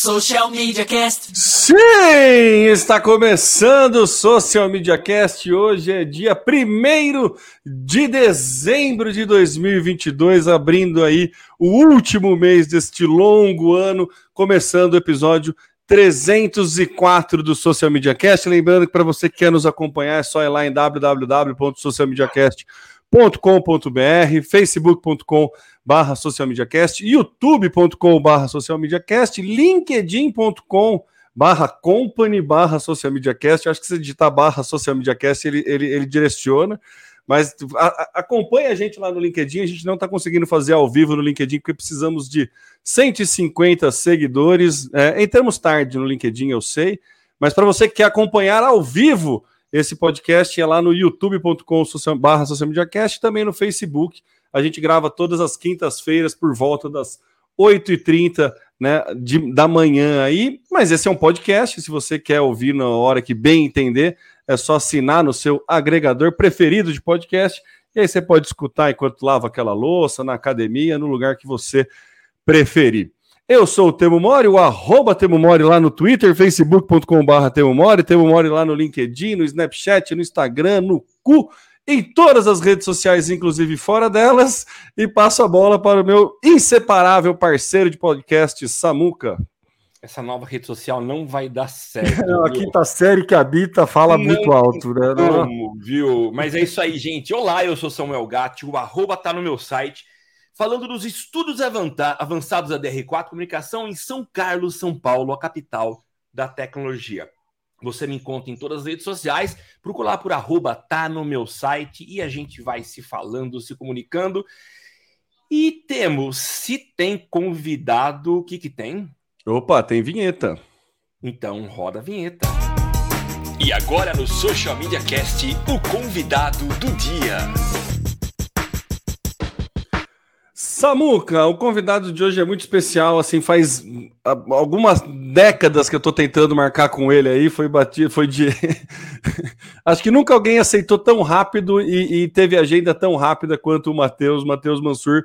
Social Media Cast. Sim, está começando o Social Media Cast. Hoje é dia 1 de dezembro de 2022, abrindo aí o último mês deste longo ano, começando o episódio 304 do Social Media Cast. Lembrando que para você que quer nos acompanhar, é só ir lá em www.socialmediacast.com.br, facebook.com barra socialmediacast, youtube.com barra socialmediacast, linkedin.com barra company barra socialmediacast, acho que se digitar barra socialmediacast ele, ele, ele direciona, mas a, a, acompanhe a gente lá no LinkedIn, a gente não está conseguindo fazer ao vivo no LinkedIn porque precisamos de 150 seguidores, é, entramos tarde no LinkedIn, eu sei, mas para você que quer acompanhar ao vivo esse podcast é lá no youtube.com barra socialmediacast, também no Facebook, a gente grava todas as quintas-feiras por volta das 8h30 né, de, da manhã aí. Mas esse é um podcast. Se você quer ouvir na hora que bem entender, é só assinar no seu agregador preferido de podcast. E aí você pode escutar enquanto lava aquela louça, na academia, no lugar que você preferir. Eu sou o Temo Mori, o arroba Temo Mori lá no Twitter, facebook.com.br Temo Mori, Temo Mori lá no LinkedIn, no Snapchat, no Instagram, no cu em todas as redes sociais, inclusive fora delas, e passo a bola para o meu inseparável parceiro de podcast, Samuca. Essa nova rede social não vai dar certo. Não, a quinta série que habita fala não, muito alto, né? Como, viu? Mas é isso aí, gente. Olá, eu sou Samuel Gatti, o arroba tá no meu site, falando dos estudos avançados da DR4 Comunicação em São Carlos, São Paulo, a capital da tecnologia. Você me encontra em todas as redes sociais. Procura lá por arroba, tá no meu site e a gente vai se falando, se comunicando. E temos, se tem convidado, o que que tem? Opa, tem vinheta. Então roda a vinheta. E agora no Social Media Cast, o convidado do dia. Samuca, o convidado de hoje é muito especial, assim, faz algumas décadas que eu tô tentando marcar com ele aí, foi batido, foi de... Acho que nunca alguém aceitou tão rápido e, e teve agenda tão rápida quanto o Matheus, Matheus Mansur.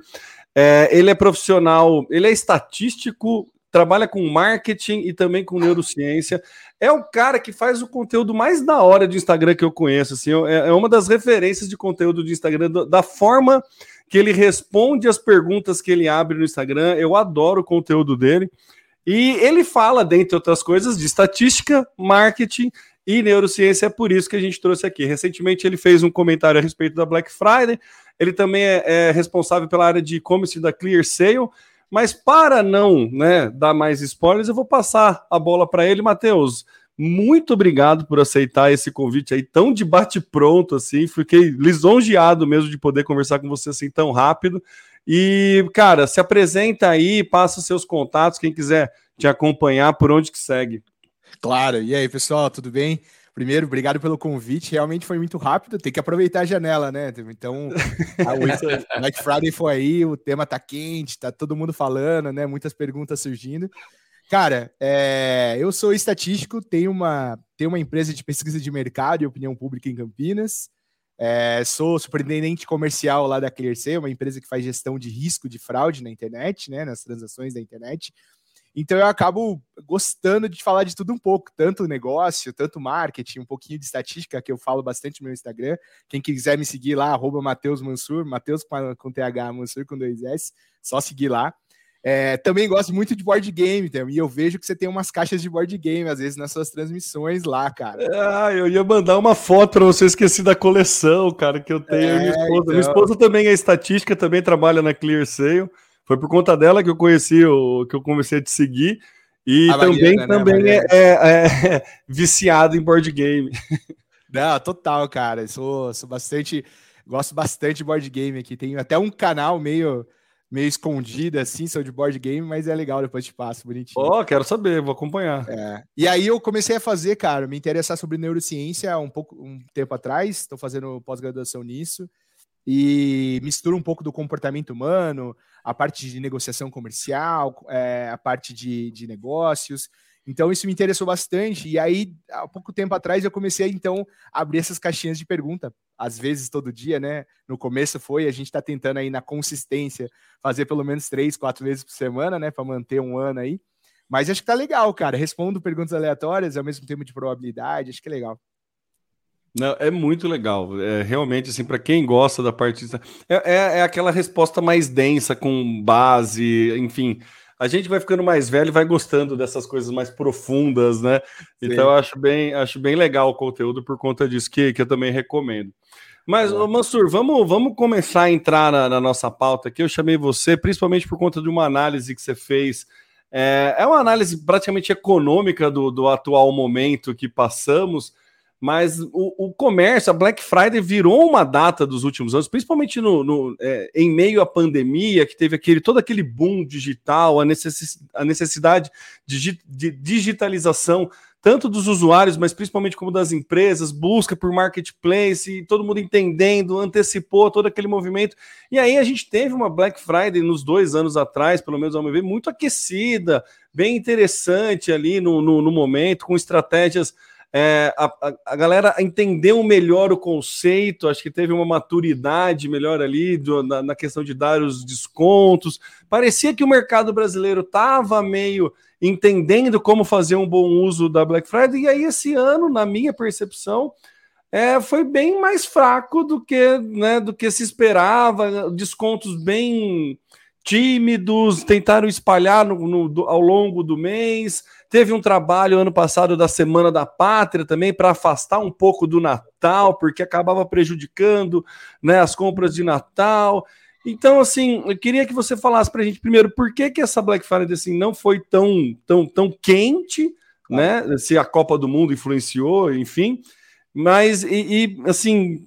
É, ele é profissional, ele é estatístico, trabalha com marketing e também com neurociência. É o cara que faz o conteúdo mais da hora de Instagram que eu conheço, assim, é, é uma das referências de conteúdo de Instagram, da forma que ele responde as perguntas que ele abre no Instagram. Eu adoro o conteúdo dele. E ele fala, dentre outras coisas, de estatística, marketing e neurociência. É por isso que a gente trouxe aqui. Recentemente ele fez um comentário a respeito da Black Friday. Ele também é, é responsável pela área de e-commerce da Clear Sale. Mas para não né, dar mais spoilers, eu vou passar a bola para ele, Matheus. Muito obrigado por aceitar esse convite aí tão de bate-pronto assim. Fiquei lisonjeado mesmo de poder conversar com você assim tão rápido. E, cara, se apresenta aí, passa os seus contatos, quem quiser te acompanhar, por onde que segue. Claro. E aí, pessoal, tudo bem? Primeiro, obrigado pelo convite. Realmente foi muito rápido. Tem que aproveitar a janela, né? Então, a Night Friday foi aí, o tema tá quente, tá todo mundo falando, né? Muitas perguntas surgindo. Cara, é, eu sou estatístico, tenho uma, tenho uma empresa de pesquisa de mercado e opinião pública em Campinas. É, sou superintendente comercial lá da ClearSale, uma empresa que faz gestão de risco de fraude na internet, né, nas transações da internet. Então eu acabo gostando de falar de tudo um pouco, tanto negócio, tanto marketing, um pouquinho de estatística, que eu falo bastante no meu Instagram. Quem quiser me seguir lá, arroba Matheus Mansur, Matheus com, com TH, Mansur com dois S, só seguir lá. É, também gosto muito de board game, e eu vejo que você tem umas caixas de board game, às vezes, nas suas transmissões lá, cara. Ah, eu ia mandar uma foto para você, esqueci da coleção, cara, que eu tenho. É, minha, esposa. Então... minha esposa também é estatística, também trabalha na Clear Sale. Foi por conta dela que eu conheci, o, que eu comecei a te seguir. E a também, Mariana, também né, é, é, é, viciado em board game. Não, total, cara. Sou, sou bastante. Gosto bastante de board game aqui. Tenho até um canal meio meio escondida, assim, sou de board game, mas é legal, depois te passo, bonitinho. Ó, oh, quero saber, vou acompanhar. É. E aí eu comecei a fazer, cara, me interessar sobre neurociência um pouco um tempo atrás, estou fazendo pós-graduação nisso, e mistura um pouco do comportamento humano, a parte de negociação comercial, é, a parte de, de negócios, então isso me interessou bastante. E aí, há pouco tempo atrás, eu comecei então a abrir essas caixinhas de pergunta, às vezes todo dia, né? No começo foi, a gente está tentando aí na consistência fazer pelo menos três, quatro vezes por semana, né? Para manter um ano aí. Mas acho que tá legal, cara. Respondo perguntas aleatórias ao mesmo tempo de probabilidade, acho que é legal. Não, é muito legal. É, realmente, assim, para quem gosta da parte. É, é, é, aquela resposta mais densa, com base, enfim. A gente vai ficando mais velho e vai gostando dessas coisas mais profundas, né? Sim. Então, eu acho bem, acho bem legal o conteúdo por conta disso, que, que eu também recomendo. Mas, é. Mansur, vamos, vamos começar a entrar na, na, nossa pauta aqui. Eu chamei você, principalmente por conta de uma análise que você fez. É, é uma análise praticamente econômica do, do atual momento que passamos mas o, o, comércio, a Black Friday virou uma data dos últimos anos, principalmente no, no é, em meio à pandemia, que teve aquele todo aquele boom digital, a, necess, a necessidade de, de, digitalização, tanto dos usuários, mas principalmente como das empresas, busca por marketplace, todo mundo entendendo, antecipou todo aquele movimento. E aí a gente teve uma Black Friday nos dois anos atrás, pelo menos ao meu ver, muito aquecida, bem interessante ali no, no, no momento, com estratégias é, a, a, galera entendeu melhor o conceito, acho que teve uma maturidade melhor ali do, na, na, questão de dar os descontos. Parecia que o mercado brasileiro estava meio entendendo como fazer um bom uso da Black Friday, e aí esse ano, na minha percepção, é, foi bem mais fraco do que, né, do que se esperava, descontos bem tímidos, tentaram espalhar no, no, ao longo do mês. Teve um trabalho ano passado da Semana da Pátria também para afastar um pouco do Natal, porque acabava prejudicando né, as compras de Natal. Então, assim, eu queria que você falasse para a gente primeiro por que, que essa Black Friday assim, não foi tão, tão, tão quente, né? Se a Copa do Mundo influenciou, enfim. Mas, e, e assim,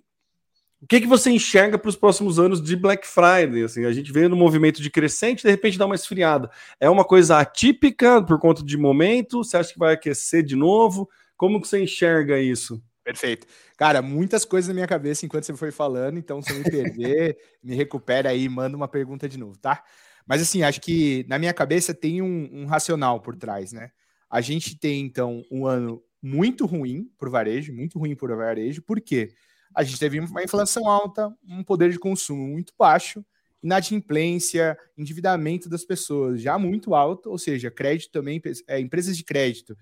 o que, que você enxerga para os próximos anos de Black Friday? Assim, a gente veio no movimento de crescente, de repente dá uma esfriada. É uma coisa atípica por conta de momento? Você acha que vai aquecer de novo? Como que você enxerga isso? Perfeito. Cara, muitas coisas na minha cabeça enquanto você foi falando, então se eu me perder, me recupera aí, manda uma pergunta de novo, tá? Mas assim, acho que na minha cabeça tem um, um racional por trás, né? A gente tem, então, um ano muito ruim para o varejo, muito ruim para o varejo, por quê? Porque a gente teve uma inflação alta, um poder de consumo muito baixo, inadimplência, endividamento das pessoas já muito alto, ou seja, crédito também, é, empresas de crédito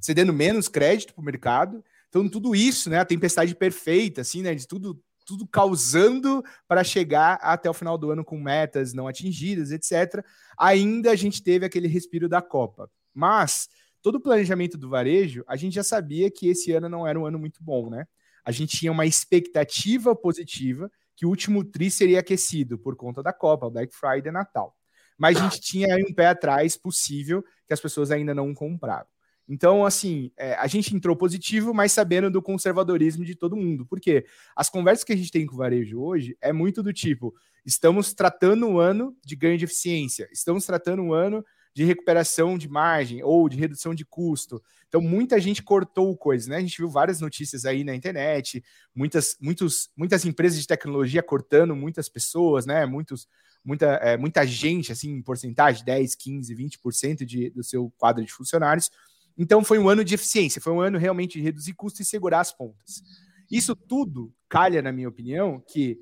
cedendo menos crédito para o mercado. Então, tudo isso, né, a tempestade perfeita, assim, né, de tudo, tudo causando para chegar até o final do ano com metas não atingidas, etc. Ainda a gente teve aquele respiro da Copa. Mas todo o planejamento do varejo, a gente já sabia que esse ano não era um ano muito bom, né? A gente tinha uma expectativa positiva que o último tri seria aquecido por conta da Copa, Black Friday, Natal. Mas a gente tinha aí um pé atrás possível que as pessoas ainda não compraram. Então, assim, é, a gente entrou positivo, mas sabendo do conservadorismo de todo mundo. Porque as conversas que a gente tem com o varejo hoje é muito do tipo: estamos tratando um ano de ganho de eficiência, estamos tratando um ano de recuperação de margem ou de redução de custo. Então, muita gente cortou coisas, né? A gente viu várias notícias aí na internet, muitas, muitos, muitas empresas de tecnologia cortando muitas pessoas, né? Muitos, muita, é, muita gente, assim, em porcentagem, 10, 15, 20% de, do seu quadro de funcionários. Então, foi um ano de eficiência, foi um ano realmente de reduzir custos e segurar as pontas. Isso tudo calha, na minha opinião, que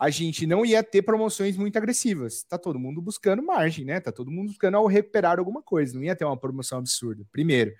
a gente não ia ter promoções muito agressivas. Tá todo mundo buscando margem, né? Tá todo mundo buscando ao recuperar alguma coisa. Não ia ter uma promoção absurda. Primeiro.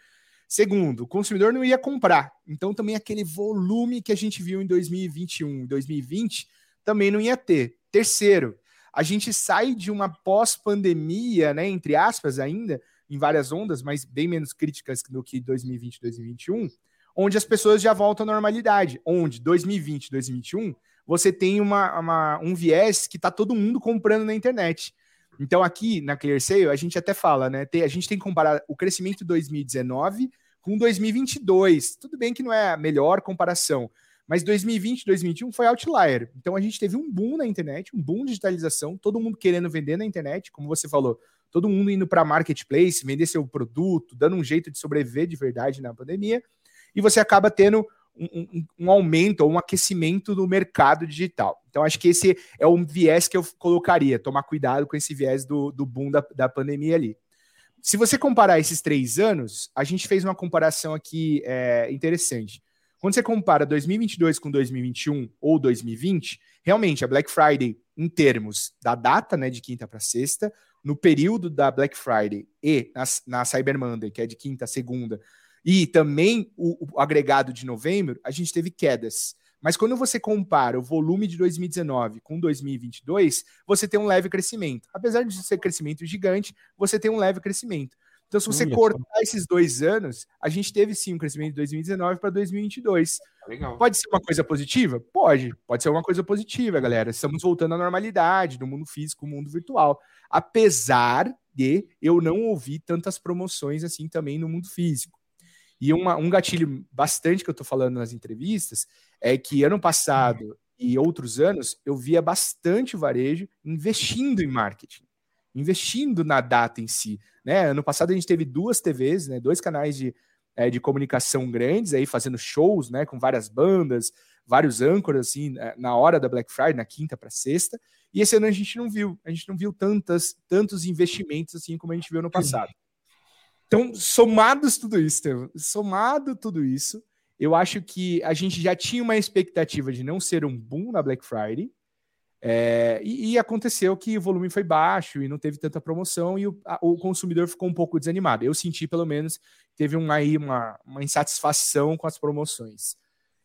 Segundo, o consumidor não ia comprar. Então também aquele volume que a gente viu em 2021, 2020, também não ia ter. Terceiro, a gente sai de uma pós-pandemia, né, entre aspas ainda, em várias ondas, mas bem menos críticas do que 2020, 2021, onde as pessoas já voltam à normalidade, onde 2020, 2021 você tem uma, uma um viés que está todo mundo comprando na internet. Então, aqui na ClearSale, a gente até fala, né? Tem, a gente tem que comparar o crescimento de 2019 com 2022. Tudo bem que não é a melhor comparação, mas 2020 2021 foi outlier. Então, a gente teve um boom na internet, um boom de digitalização, todo mundo querendo vender na internet, como você falou, todo mundo indo para marketplace, vender seu produto, dando um jeito de sobreviver de verdade na pandemia, e você acaba tendo um, um, aumento ou um aquecimento do mercado digital. Então, acho que esse é um viés que eu colocaria, tomar cuidado com esse viés do, do boom da, da pandemia ali. Se você comparar esses três anos, a gente fez uma comparação aqui é, interessante. Quando você compara 2022 com 2021 ou 2020, realmente a Black Friday, em termos da data, né, de quinta para sexta, no período da Black Friday e na, na Cyber Monday, que é de quinta a segunda, e também o, o agregado de novembro, a gente teve quedas. Mas quando você compara o volume de 2019 com 2022, você tem um leve crescimento. Apesar de ser crescimento gigante, você tem um leve crescimento. Então, se você Olha cortar só. esses dois anos, a gente teve sim um crescimento de 2019 para 2022. Legal. Pode ser uma coisa positiva? Pode. Pode ser uma coisa positiva, galera. Estamos voltando à normalidade no mundo físico, no mundo virtual. Apesar de eu não ouvir tantas promoções assim também no mundo físico. E uma, um gatilho bastante que eu estou falando nas entrevistas é que ano passado e outros anos eu via bastante varejo investindo em marketing, investindo na data em si. Né? Ano passado a gente teve duas TVs, né? dois canais de, é, de comunicação grandes aí fazendo shows né? com várias bandas, vários âncoras assim na hora da Black Friday, na quinta para sexta. E esse ano a gente não viu, a gente não viu tantas, tantos investimentos assim como a gente viu no passado. Então, somados tudo isso, somado tudo isso, eu acho que a gente já tinha uma expectativa de não ser um boom na Black Friday. É, e, e, aconteceu que o volume foi baixo e não teve tanta promoção e o, a, o consumidor ficou um pouco desanimado. Eu senti, pelo menos, teve um, aí uma, uma insatisfação com as promoções.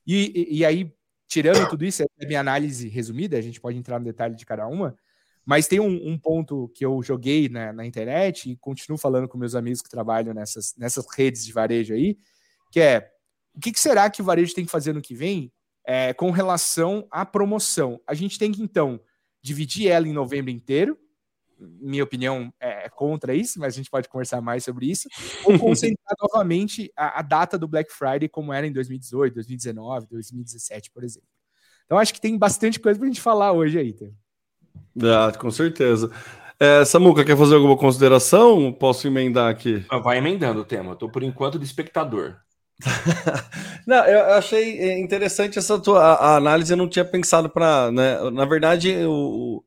E, e, e aí, tirando tudo isso, é minha análise resumida, a gente pode entrar no detalhe de cada uma, mas tem um, um ponto que eu joguei na, na, internet e continuo falando com meus amigos que trabalham nessas, nessas redes de varejo aí, que é o que, que será que o varejo tem que fazer no que vem é, com relação à promoção? A gente tem que, então, dividir ela em novembro inteiro. Minha opinião é, é contra isso, mas a gente pode conversar mais sobre isso. Ou concentrar novamente a, a data do Black Friday como era em 2018, 2019, 2017, por exemplo. Então, acho que tem bastante coisa para a gente falar hoje aí, Tem. Ah, com certeza. É, Samuca, quer fazer alguma consideração? Posso emendar aqui? Ah, vai emendando o tema. Estou por enquanto de espectador. não, eu achei interessante essa tua a, a análise. Eu não tinha pensado para, né? Na verdade, o,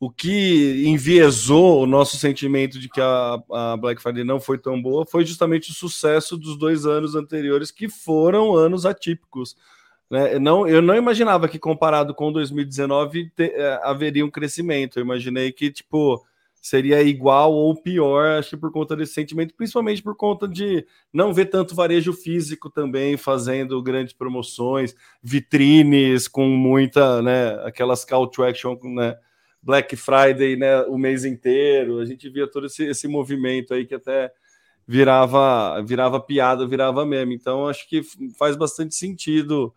o que enviesou o nosso sentimento de que a, a Black Friday não foi tão boa foi justamente o sucesso dos dois anos anteriores, que foram anos atípicos. Né? Não, eu não imaginava que comparado com 2019 te, é, haveria um crescimento. Eu imaginei que tipo seria igual ou pior, acho que por conta desse sentimento, principalmente por conta de não ver tanto varejo físico também fazendo grandes promoções, vitrines com muita, né, aquelas call to action, né, Black Friday, né, o mês inteiro. A gente via todo esse, esse movimento aí que até virava virava piada, virava meme. Então acho que faz bastante sentido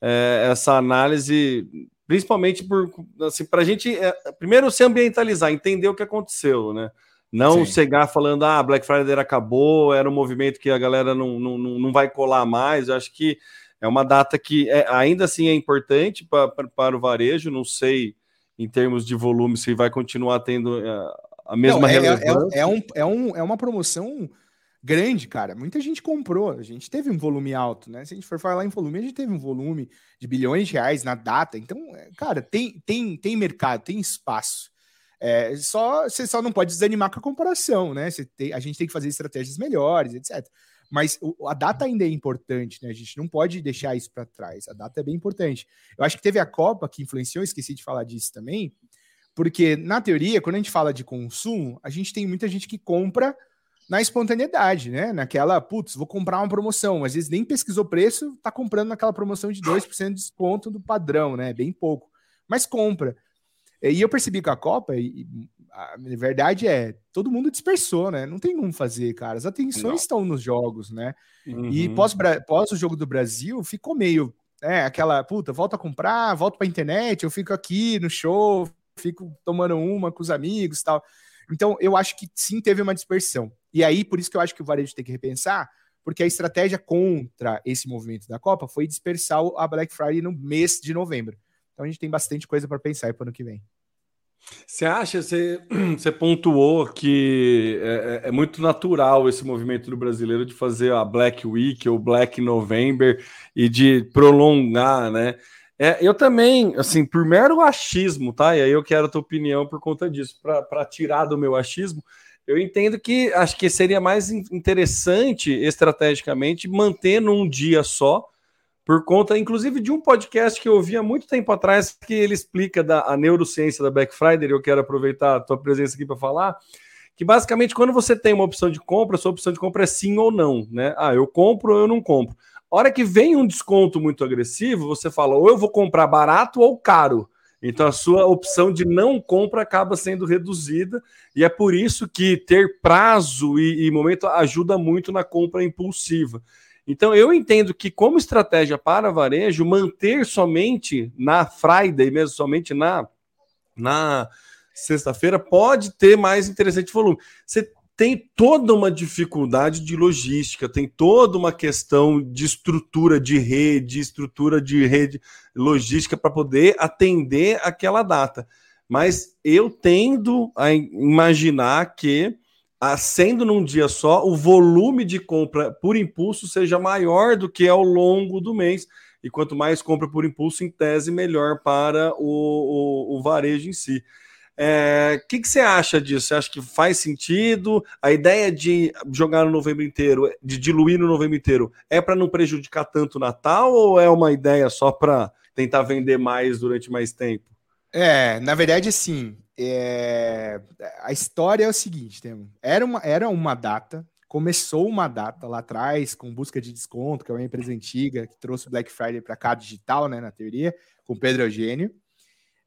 é, essa análise, principalmente por assim, para a gente é, primeiro se ambientalizar, entender o que aconteceu, né? Não Sim. chegar falando, ah, Black Friday acabou, era um movimento que a galera não, não, não vai colar mais. Eu acho que é uma data que é, ainda assim é importante pra, pra, para o varejo. Não sei em termos de volume se vai continuar tendo é, a mesma não, é, é relevância. É, é, um, é, um, é uma promoção grande, cara. Muita gente comprou, a gente teve um volume alto, né? Se a gente for falar em volume, a gente teve um volume de bilhões de reais na data. Então, é, cara, tem, tem, tem mercado, tem espaço. É, só Você só não pode desanimar com a comparação, né? Tem, a gente tem que fazer estratégias melhores, etc. Mas o, a data ainda é importante, né? A gente não pode deixar isso para trás. A data é bem importante. Eu acho que teve a Copa que influenciou, esqueci de falar disso também, porque na teoria, quando a gente fala de consumo, a gente tem muita gente que compra na espontaneidade, né? Naquela, putz, vou comprar uma promoção. Às vezes nem pesquisou preço, tá comprando naquela promoção de 2% de desconto do padrão, né? Bem pouco. Mas compra. E eu percebi com a Copa, e a verdade é, todo mundo dispersou, né? Não tem como fazer, cara. As atenções Não. estão nos jogos, né? Uhum. E pós, pós o jogo do Brasil, ficou meio, é, aquela, puta, volta a comprar, volto pra internet, eu fico aqui no show, fico tomando uma com os amigos tal. Então, eu acho que sim teve uma dispersão. E aí, por isso que eu acho que o varejo tem que repensar, porque a estratégia contra esse movimento da Copa foi dispersar a Black Friday no mês de novembro. Então a gente tem bastante coisa para pensar para o ano que vem. Você acha, você, você pontuou que é, é, é, muito natural esse movimento do brasileiro de fazer a Black Week ou Black November e de prolongar, né? É, eu também, assim, por mero achismo, tá? E aí eu quero a tua opinião por conta disso, para tirar do meu achismo. Eu entendo que acho que seria mais interessante estrategicamente manter num dia só por conta, inclusive, de um podcast que eu ouvi há muito tempo atrás, que ele explica da, a neurociência da Black Friday. Eu quero aproveitar a tua presença aqui para falar. Que basicamente, quando você tem uma opção de compra, sua opção de compra é sim ou não, né? Ah, eu compro ou eu não compro. A hora que vem um desconto muito agressivo, você fala, ou eu vou comprar barato ou caro. Então a sua opção de não compra acaba sendo reduzida, e é por isso que ter prazo e, e momento ajuda muito na compra impulsiva. Então, eu entendo que, como estratégia para varejo, manter somente na Friday, mesmo somente na, na sexta-feira, pode ter mais interessante volume. Você tem toda uma dificuldade de logística, tem toda uma questão de estrutura de rede, estrutura de rede logística para poder atender aquela data. Mas eu tendo a imaginar que sendo num dia só, o volume de compra por impulso seja maior do que ao longo do mês. E quanto mais compra por impulso, em tese, melhor para o, o, o varejo em si. O é, que, que você acha disso? Você acha que faz sentido? A ideia de jogar no novembro inteiro, de diluir no novembro inteiro, é para não prejudicar tanto o Natal ou é uma ideia só para tentar vender mais durante mais tempo? É, na verdade, sim. É... A história é o seguinte: era, uma, era uma data, começou uma data lá atrás, com busca de desconto, que é uma empresa antiga que trouxe o Black Friday para cá digital, né, na teoria, com Pedro Eugênio,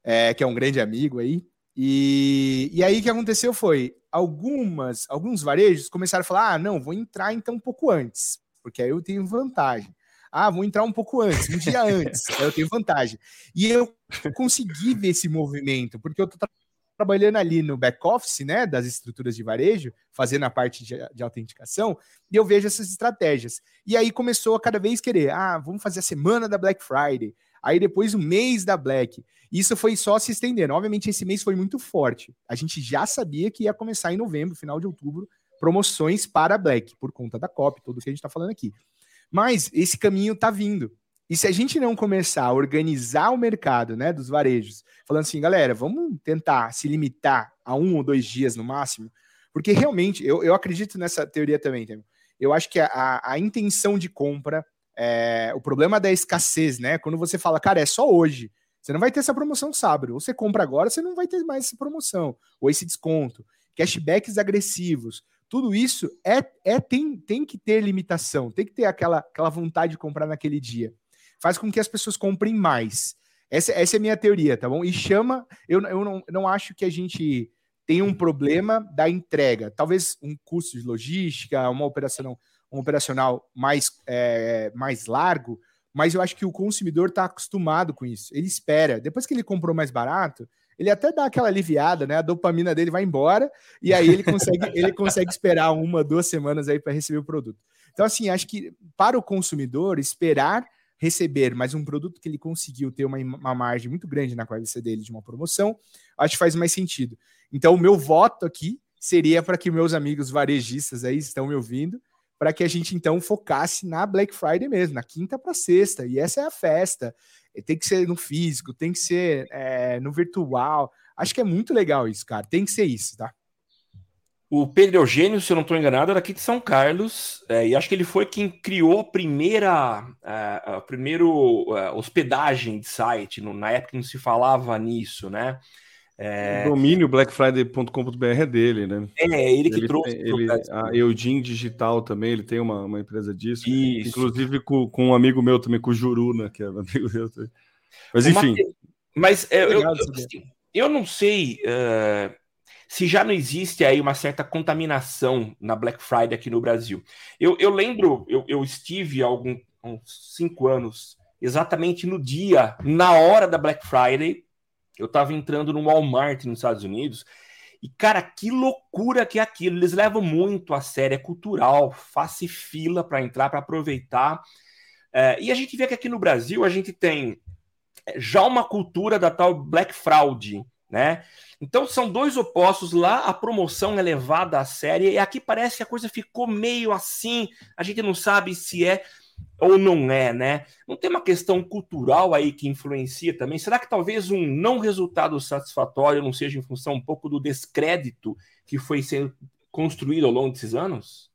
é, que é um grande amigo aí. E, e aí o que aconteceu foi algumas alguns varejos começaram a falar: ah, não, vou entrar então um pouco antes, porque aí eu tenho vantagem. Ah, vou entrar um pouco antes, um dia antes, aí eu tenho vantagem. E eu consegui ver esse movimento, porque eu tô trabalhando ali no back-office, né, das estruturas de varejo, fazendo a parte de, de, autenticação, e eu vejo essas estratégias. E aí começou a cada vez querer, ah, vamos fazer a semana da Black Friday, aí depois o mês da Black. Isso foi só se estendendo. Obviamente, esse mês foi muito forte. A gente já sabia que ia começar em novembro, final de outubro, promoções para Black, por conta da COP, tudo que a gente está falando aqui. Mas esse caminho está vindo. E se a gente não começar a organizar o mercado né, dos varejos, falando assim, galera, vamos tentar se limitar a um ou dois dias no máximo, porque realmente eu, eu acredito nessa teoria também. Eu acho que a, a intenção de compra, é, o problema da escassez, né? Quando você fala, cara, é só hoje, você não vai ter essa promoção sábado. Ou você compra agora, você não vai ter mais essa promoção, ou esse desconto. Cashbacks agressivos. Tudo isso é, é tem, tem que ter limitação, tem que ter aquela, aquela vontade de comprar naquele dia faz com que as pessoas comprem mais. Essa, essa é a minha teoria, tá bom? E chama. Eu, eu não, não acho que a gente tem um problema da entrega. Talvez um custo de logística, uma operação, um operacional mais, é, mais largo, mas eu acho que o consumidor está acostumado com isso. Ele espera. Depois que ele comprou mais barato, ele até dá aquela aliviada, né? A dopamina dele vai embora e aí ele consegue, ele consegue esperar uma, duas semanas aí para receber o produto. Então, assim, acho que para o consumidor, esperar receber mais um produto que ele conseguiu ter uma, uma margem muito grande na KVC dele de uma promoção, acho que faz mais sentido. Então, o meu voto aqui seria para que meus amigos varejistas aí estão me ouvindo, para que a gente então focasse na Black Friday mesmo, na quinta para sexta, e essa é a festa. Tem que ser no físico, tem que ser é, no virtual. Acho que é muito legal isso, cara. Tem que ser isso, tá? O Pedro Eugênio, se eu não estou enganado, era aqui de São Carlos, é, e acho que ele foi quem criou a primeira, a, a primeiro a hospedagem de site, no, na época não se falava nisso, né? É... O domínio blackfriday.com.br é dele, né? É, ele que ele trouxe. Tem, ele, a Eudin Digital também, ele tem uma, uma empresa disso. Isso. Inclusive com, com um amigo meu também, com o Juruna, que é amigo meu também. Mas enfim. Mas é, eu, eu, assim, eu, não sei. Uh se já não existe aí uma certa contaminação na Black Friday aqui no Brasil. Eu, eu lembro, eu, eu estive há algum, uns cinco anos, exatamente no dia, na hora da Black Friday, eu estava entrando no Walmart nos Estados Unidos, e, cara, que loucura que é aquilo. Eles levam muito a sério, é cultural, faça fila para entrar, para aproveitar. É, e a gente vê que aqui no Brasil a gente tem já uma cultura da tal Black Fraud, né? Então são dois opostos lá, a promoção é levada a série e aqui parece que a coisa ficou meio assim, a gente não sabe se é ou não é, né? Não tem uma questão cultural aí que influencia também? Será que talvez um não resultado satisfatório não seja em função um pouco do descrédito que foi sendo construído ao longo desses anos?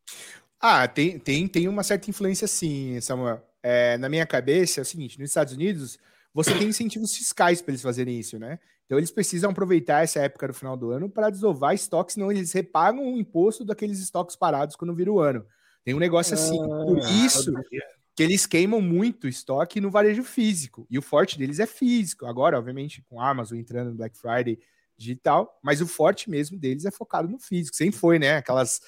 Ah, tem, tem, tem uma certa influência sim, Samuel. é, na minha cabeça, é o seguinte: nos Estados Unidos, você tem incentivos fiscais para eles fazerem isso, né? Então eles precisam aproveitar essa época do final do ano para desovar estoques, senão eles repagam o imposto daqueles estoques parados quando vira o ano. Tem um negócio assim. Por ah, isso que eles queimam muito estoque no varejo físico. E o forte deles é físico. Agora, obviamente, com a Amazon entrando no Black Friday digital, mas o forte mesmo deles é focado no físico. Sempre foi, né? Aquelas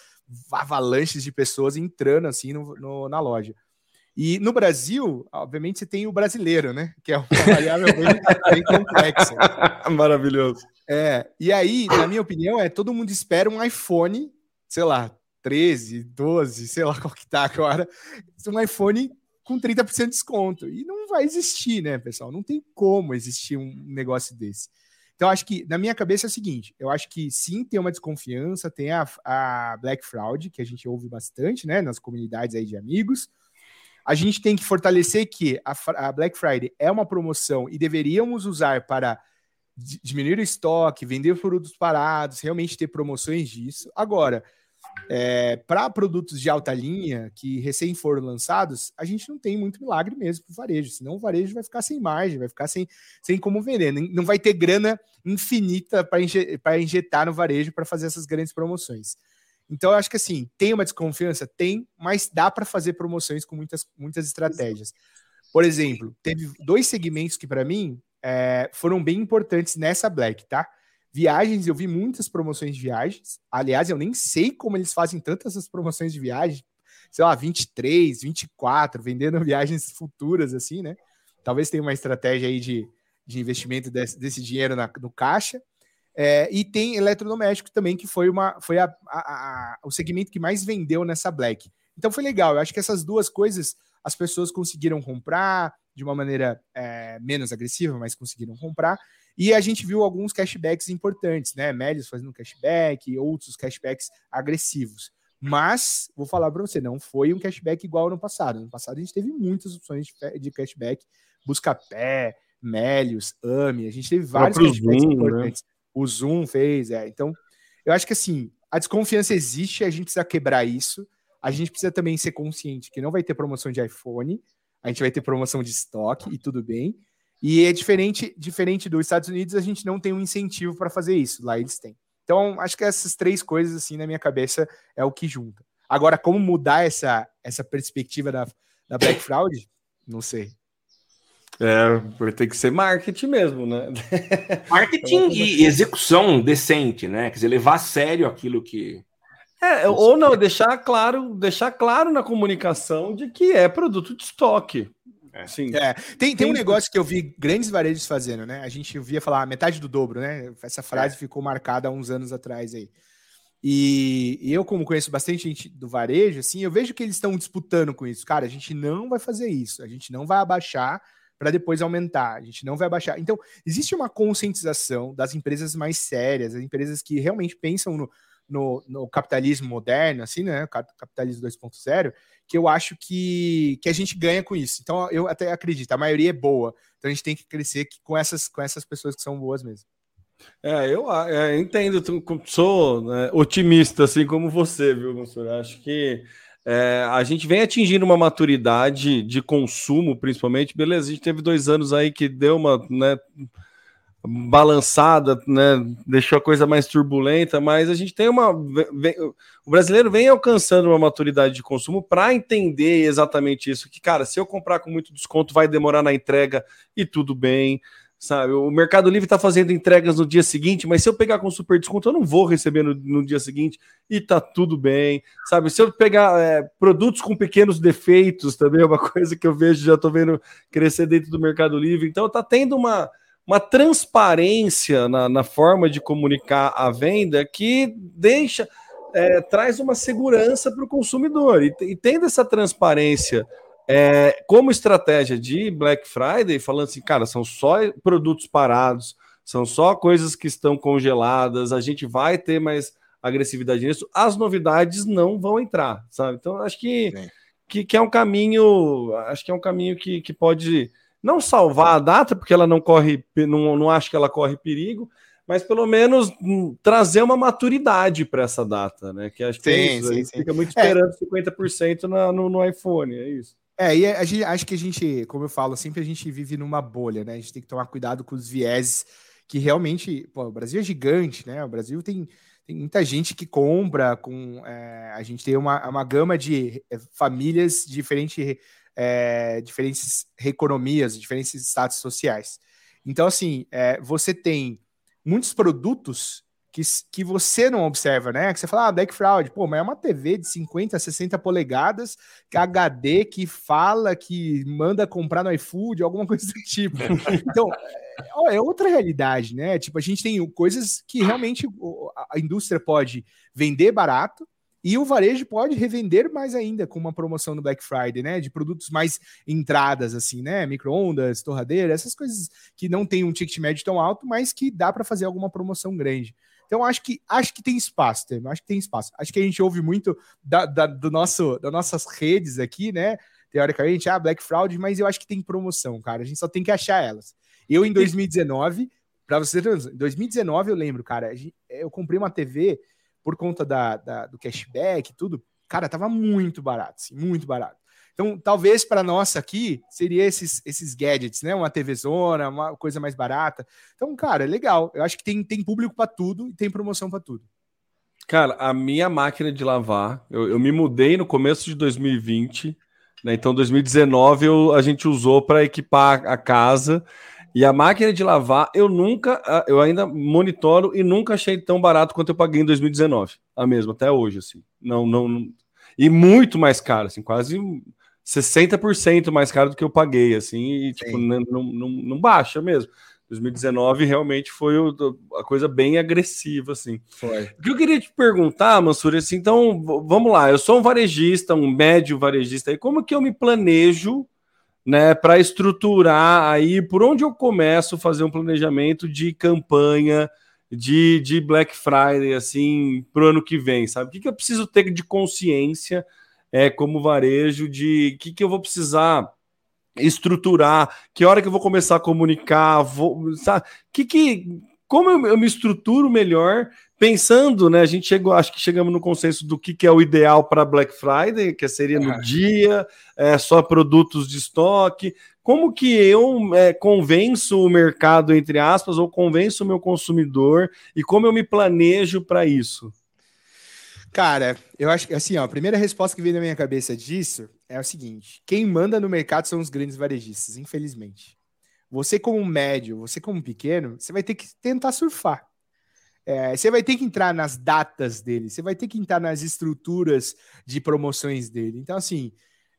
avalanches de pessoas entrando assim no, no, na loja. E no Brasil, obviamente, você tem o brasileiro, né? Que é uma variável bem, bem complexa. Maravilhoso. É, e aí, na minha opinião, é todo mundo espera um iPhone, sei lá, 13, 12, sei lá qual que tá agora, um iPhone com 30% de desconto. E não vai existir, né, pessoal? Não tem como existir um negócio desse. Então, acho que, na minha cabeça, é o seguinte: eu acho que sim, tem uma desconfiança, tem a, a Black Fraud, que a gente ouve bastante, né, nas comunidades aí de amigos. A gente tem que fortalecer que a, a Black Friday é uma promoção e deveríamos usar para diminuir o estoque, vender produtos parados, realmente ter promoções disso. Agora, é, para produtos de alta linha que recém foram lançados, a gente não tem muito milagre mesmo para o varejo, senão o varejo vai ficar sem margem, vai ficar sem, sem como vender, não vai ter grana infinita para injetar no varejo para fazer essas grandes promoções. Então, eu acho que assim, tem uma desconfiança? Tem, mas dá para fazer promoções com muitas, muitas estratégias. Por exemplo, teve dois segmentos que, para mim, é, foram bem importantes nessa Black, tá? Viagens, eu vi muitas promoções de viagens. Aliás, eu nem sei como eles fazem tantas essas promoções de viagem. Sei lá, 23, 24, vendendo viagens futuras, assim, né? Talvez tenha uma estratégia aí de, de investimento desse, desse dinheiro na, no caixa. É, e tem eletrodoméstico também, que foi, uma, foi a, a, a, o segmento que mais vendeu nessa Black. Então foi legal. Eu acho que essas duas coisas as pessoas conseguiram comprar de uma maneira é, menos agressiva, mas conseguiram comprar. E a gente viu alguns cashbacks importantes, né? Melios fazendo cashback, outros cashbacks agressivos. Mas, vou falar para você, não foi um cashback igual no passado. No passado a gente teve muitas opções de cashback, Buscapé, Melios, AMI, a gente teve vários cashbacks Zoom, né? importantes. Né? O Zoom fez, é. Então, eu acho que assim, a desconfiança existe, a gente precisa quebrar isso. A gente precisa também ser consciente que não vai ter promoção de iPhone, a gente vai ter promoção de estoque e tudo bem. E é diferente, diferente dos Estados Unidos, a gente não tem um incentivo para fazer isso. Lá eles têm. Então, acho que essas três coisas, assim, na minha cabeça, é o que junta. Agora, como mudar essa, essa perspectiva da, da Black Fraud? Não sei. É, vai ter que ser marketing mesmo, né? Marketing e execução decente, né? Quer dizer, levar a sério aquilo que. É, ou não, deixar claro, deixar claro na comunicação de que é produto de estoque. É. Sim. É. Tem, tem um negócio que eu vi grandes varejos fazendo, né? A gente via falar metade do dobro, né? Essa frase é. ficou marcada há uns anos atrás aí. E, e, eu, como conheço bastante gente do varejo, assim, eu vejo que eles estão disputando com isso. Cara, a gente não vai fazer isso, a gente não vai abaixar para depois aumentar. A gente não vai baixar. Então, existe uma conscientização das empresas mais sérias, as empresas que realmente pensam no, no, no capitalismo moderno, assim, né? Capitalismo 2.0, que eu acho que, que a gente ganha com isso. Então, eu até acredito, a maioria é boa. Então a gente tem que crescer com essas, com essas pessoas que são boas mesmo. É, eu é, entendo, sou né, otimista, assim como você, viu, Gonçalo? Acho que é, a gente vem atingindo uma maturidade de consumo, principalmente. Beleza, a gente teve dois anos aí que deu uma né, balançada, né, deixou a coisa mais turbulenta, mas a gente tem uma. Vem, o brasileiro vem alcançando uma maturidade de consumo para entender exatamente isso: que, cara, se eu comprar com muito desconto, vai demorar na entrega e tudo bem sabe? O Mercado Livre está fazendo entregas no dia seguinte, mas se eu pegar com super desconto, eu não vou receber no, no dia seguinte e tá tudo bem, sabe? Se eu pegar é, produtos com pequenos defeitos, também é uma coisa que eu vejo, já estou vendo crescer dentro do Mercado Livre, então tá tendo uma, uma transparência na, na forma de comunicar a venda que deixa. É, traz uma segurança para o consumidor e, e tendo essa transparência é, como estratégia de Black Friday, falando assim, cara, são só produtos parados, são só coisas que estão congeladas, a gente vai ter mais agressividade nisso, as novidades não vão entrar, sabe? Então, acho que, que, que, é um caminho, acho que é um caminho que, que pode não salvar a data, porque ela não corre, não, não acho que ela corre perigo, mas pelo menos hum, trazer uma maturidade para essa data, né? Que acho que sim, é isso, sim, sim. fica muito é. esperando é. 50% na, no, no iPhone, é isso. É, e a gente, acho que a gente, como eu falo, sempre a gente vive numa bolha, né? A gente tem que tomar cuidado com os vieses que realmente, pô, o Brasil é gigante, né? O Brasil tem, tem muita gente que compra, com é, a gente tem uma, uma gama de é, famílias de diferente, é, diferentes economias, diferentes status sociais. Então, assim, é, você tem muitos produtos que, que você não observa, né? Que você fala, ah, Black Fraud, pô, mas é uma TV de 50, 60 polegadas, que HD, que fala, que manda comprar no iFood, alguma coisa do tipo. Então, é outra realidade, né? Tipo, a gente tem coisas que realmente a indústria pode vender barato, e o varejo pode revender mais ainda com uma promoção no Black Friday, né? De produtos mais entradas, assim, né? Micro-ondas, torradeira, essas coisas que não tem um ticket médio tão alto, mas que dá para fazer alguma promoção grande. Então, acho que acho que tem espaço, Tem, acho que tem espaço. Acho que a gente ouve muito da, da, do nosso, das nossas redes aqui, né? Teoricamente, ah, Black Fraud, mas eu acho que tem promoção, cara. A gente só tem que achar elas. Eu, em 2019, para você ter em 2019, eu lembro, cara, eu comprei uma TV por conta da, da do cashback e tudo. Cara, tava muito barato, assim, muito barato. Então, talvez para nossa aqui seria esses, esses gadgets, né? Uma TV zona, uma coisa mais barata. Então, cara, é legal. Eu acho que tem, tem público para tudo e tem promoção para tudo. Cara, a minha máquina de lavar, eu, eu me mudei no começo de 2020, né? Então, 2019 eu, a gente usou para equipar a casa. E a máquina de lavar, eu nunca, eu ainda monitoro e nunca achei tão barato quanto eu paguei em 2019. A mesma, até hoje, assim. Não, não, não. E muito mais caro, assim, quase 60% mais caro do que eu paguei, assim, e tipo, não, não, não, baixa mesmo. 2019 realmente foi a coisa bem agressiva, assim. Foi. O que eu queria te perguntar, Mansur, assim, então, vamos lá, eu sou um varejista, um médio varejista, e como que eu me planejo, né, para estruturar aí, por onde eu começo a fazer um planejamento de campanha, de, de Black Friday, assim, pro ano que vem, sabe? O que, que eu preciso ter de consciência é, como varejo de que, que eu vou precisar estruturar, que hora que eu vou começar a comunicar, vou, sabe? Que, que, como eu, eu, me estruturo melhor, pensando, né? A gente chegou, acho que chegamos no consenso do que, que é o ideal para Black Friday, que seria no dia, é, só produtos de estoque. Como que eu é, convenço o mercado, entre aspas, ou convenço o meu consumidor e como eu me planejo para isso? Cara, eu acho que assim, ó, a primeira resposta que vem na minha cabeça disso é o seguinte: quem manda no mercado são os grandes varejistas, infelizmente. Você, como médio, você, como pequeno, você vai ter que tentar surfar. É, você vai ter que entrar nas datas dele, você vai ter que entrar nas estruturas de promoções dele. Então, assim,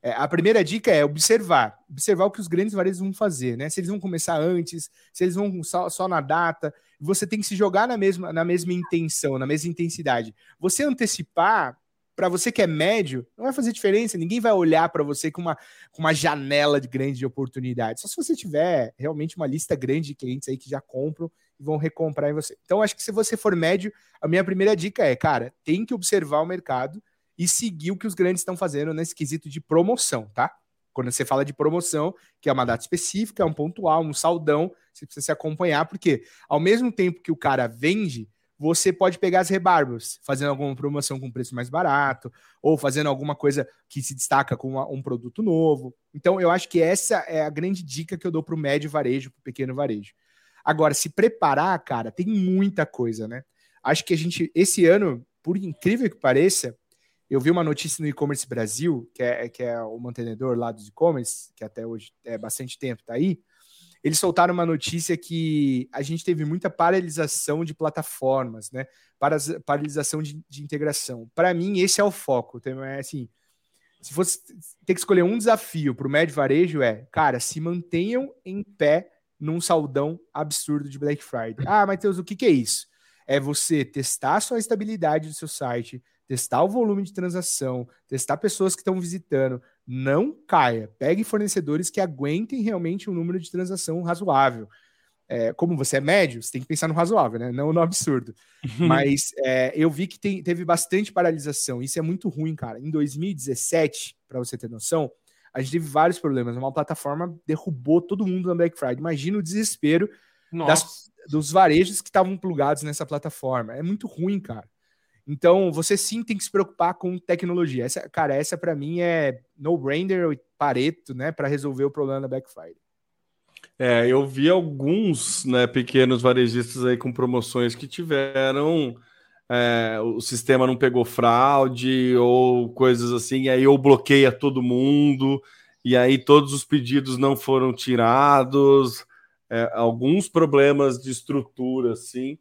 é, a primeira dica é observar, observar o que os grandes varejos vão fazer, né? Se eles vão começar antes, se eles vão só, só na data. Você tem que se jogar na mesma, na mesma intenção, na mesma intensidade. Você antecipar, para você que é médio, não vai fazer diferença. Ninguém vai olhar para você com uma, com uma janela de grande oportunidade. Só se você tiver realmente uma lista grande de clientes aí que já compram e vão recomprar em você. Então, acho que se você for médio, a minha primeira dica é, cara, tem que observar o mercado e seguir o que os grandes estão fazendo nesse quesito de promoção, tá? Quando você fala de promoção, que é uma data específica, é um pontual, um saldão, você precisa se acompanhar, porque ao mesmo tempo que o cara vende, você pode pegar as rebarbas, fazendo alguma promoção com preço mais barato, ou fazendo alguma coisa que se destaca com uma, um produto novo. Então, eu acho que essa é a grande dica que eu dou para o médio varejo, para o pequeno varejo. Agora, se preparar, cara, tem muita coisa, né? Acho que a gente, esse ano, por incrível que pareça, eu vi uma notícia no e-commerce Brasil, que é, que é o mantenedor lá dos e-commerce, que até hoje é bastante tempo, tá aí. Eles soltaram uma notícia que a gente teve muita paralisação de plataformas, né? Paralisação de, de integração. Para mim, esse é o foco. É assim, se fosse ter que escolher um desafio para o médio varejo, é, cara, se mantenham em pé num saldão absurdo de Black Friday. Ah, Matheus, o que, que é isso? É você testar sua estabilidade do seu site, testar o volume de transação, testar pessoas que estão visitando. Não caia. Pegue fornecedores que aguentem realmente um número de transação razoável. É, como você é médio, você tem que pensar no razoável, né? Não no absurdo. Mas é, eu vi que tem, teve bastante paralisação. Isso é muito ruim, cara. Em 2017, para você ter noção, a gente teve vários problemas. Uma plataforma derrubou todo mundo na Black Friday. Imagina o desespero das, dos varejos que estavam plugados nessa plataforma. É muito ruim, cara. Então, você sim tem que se preocupar com tecnologia. Essa, cara, essa para mim é no-brainer, pareto, né, para resolver o problema da Black Friday. É, eu vi alguns né, pequenos varejistas aí com promoções que tiveram. É, o sistema não pegou fraude ou coisas assim, aí eu bloqueia todo mundo, e aí todos os pedidos não foram tirados, é, alguns problemas de estrutura, assim,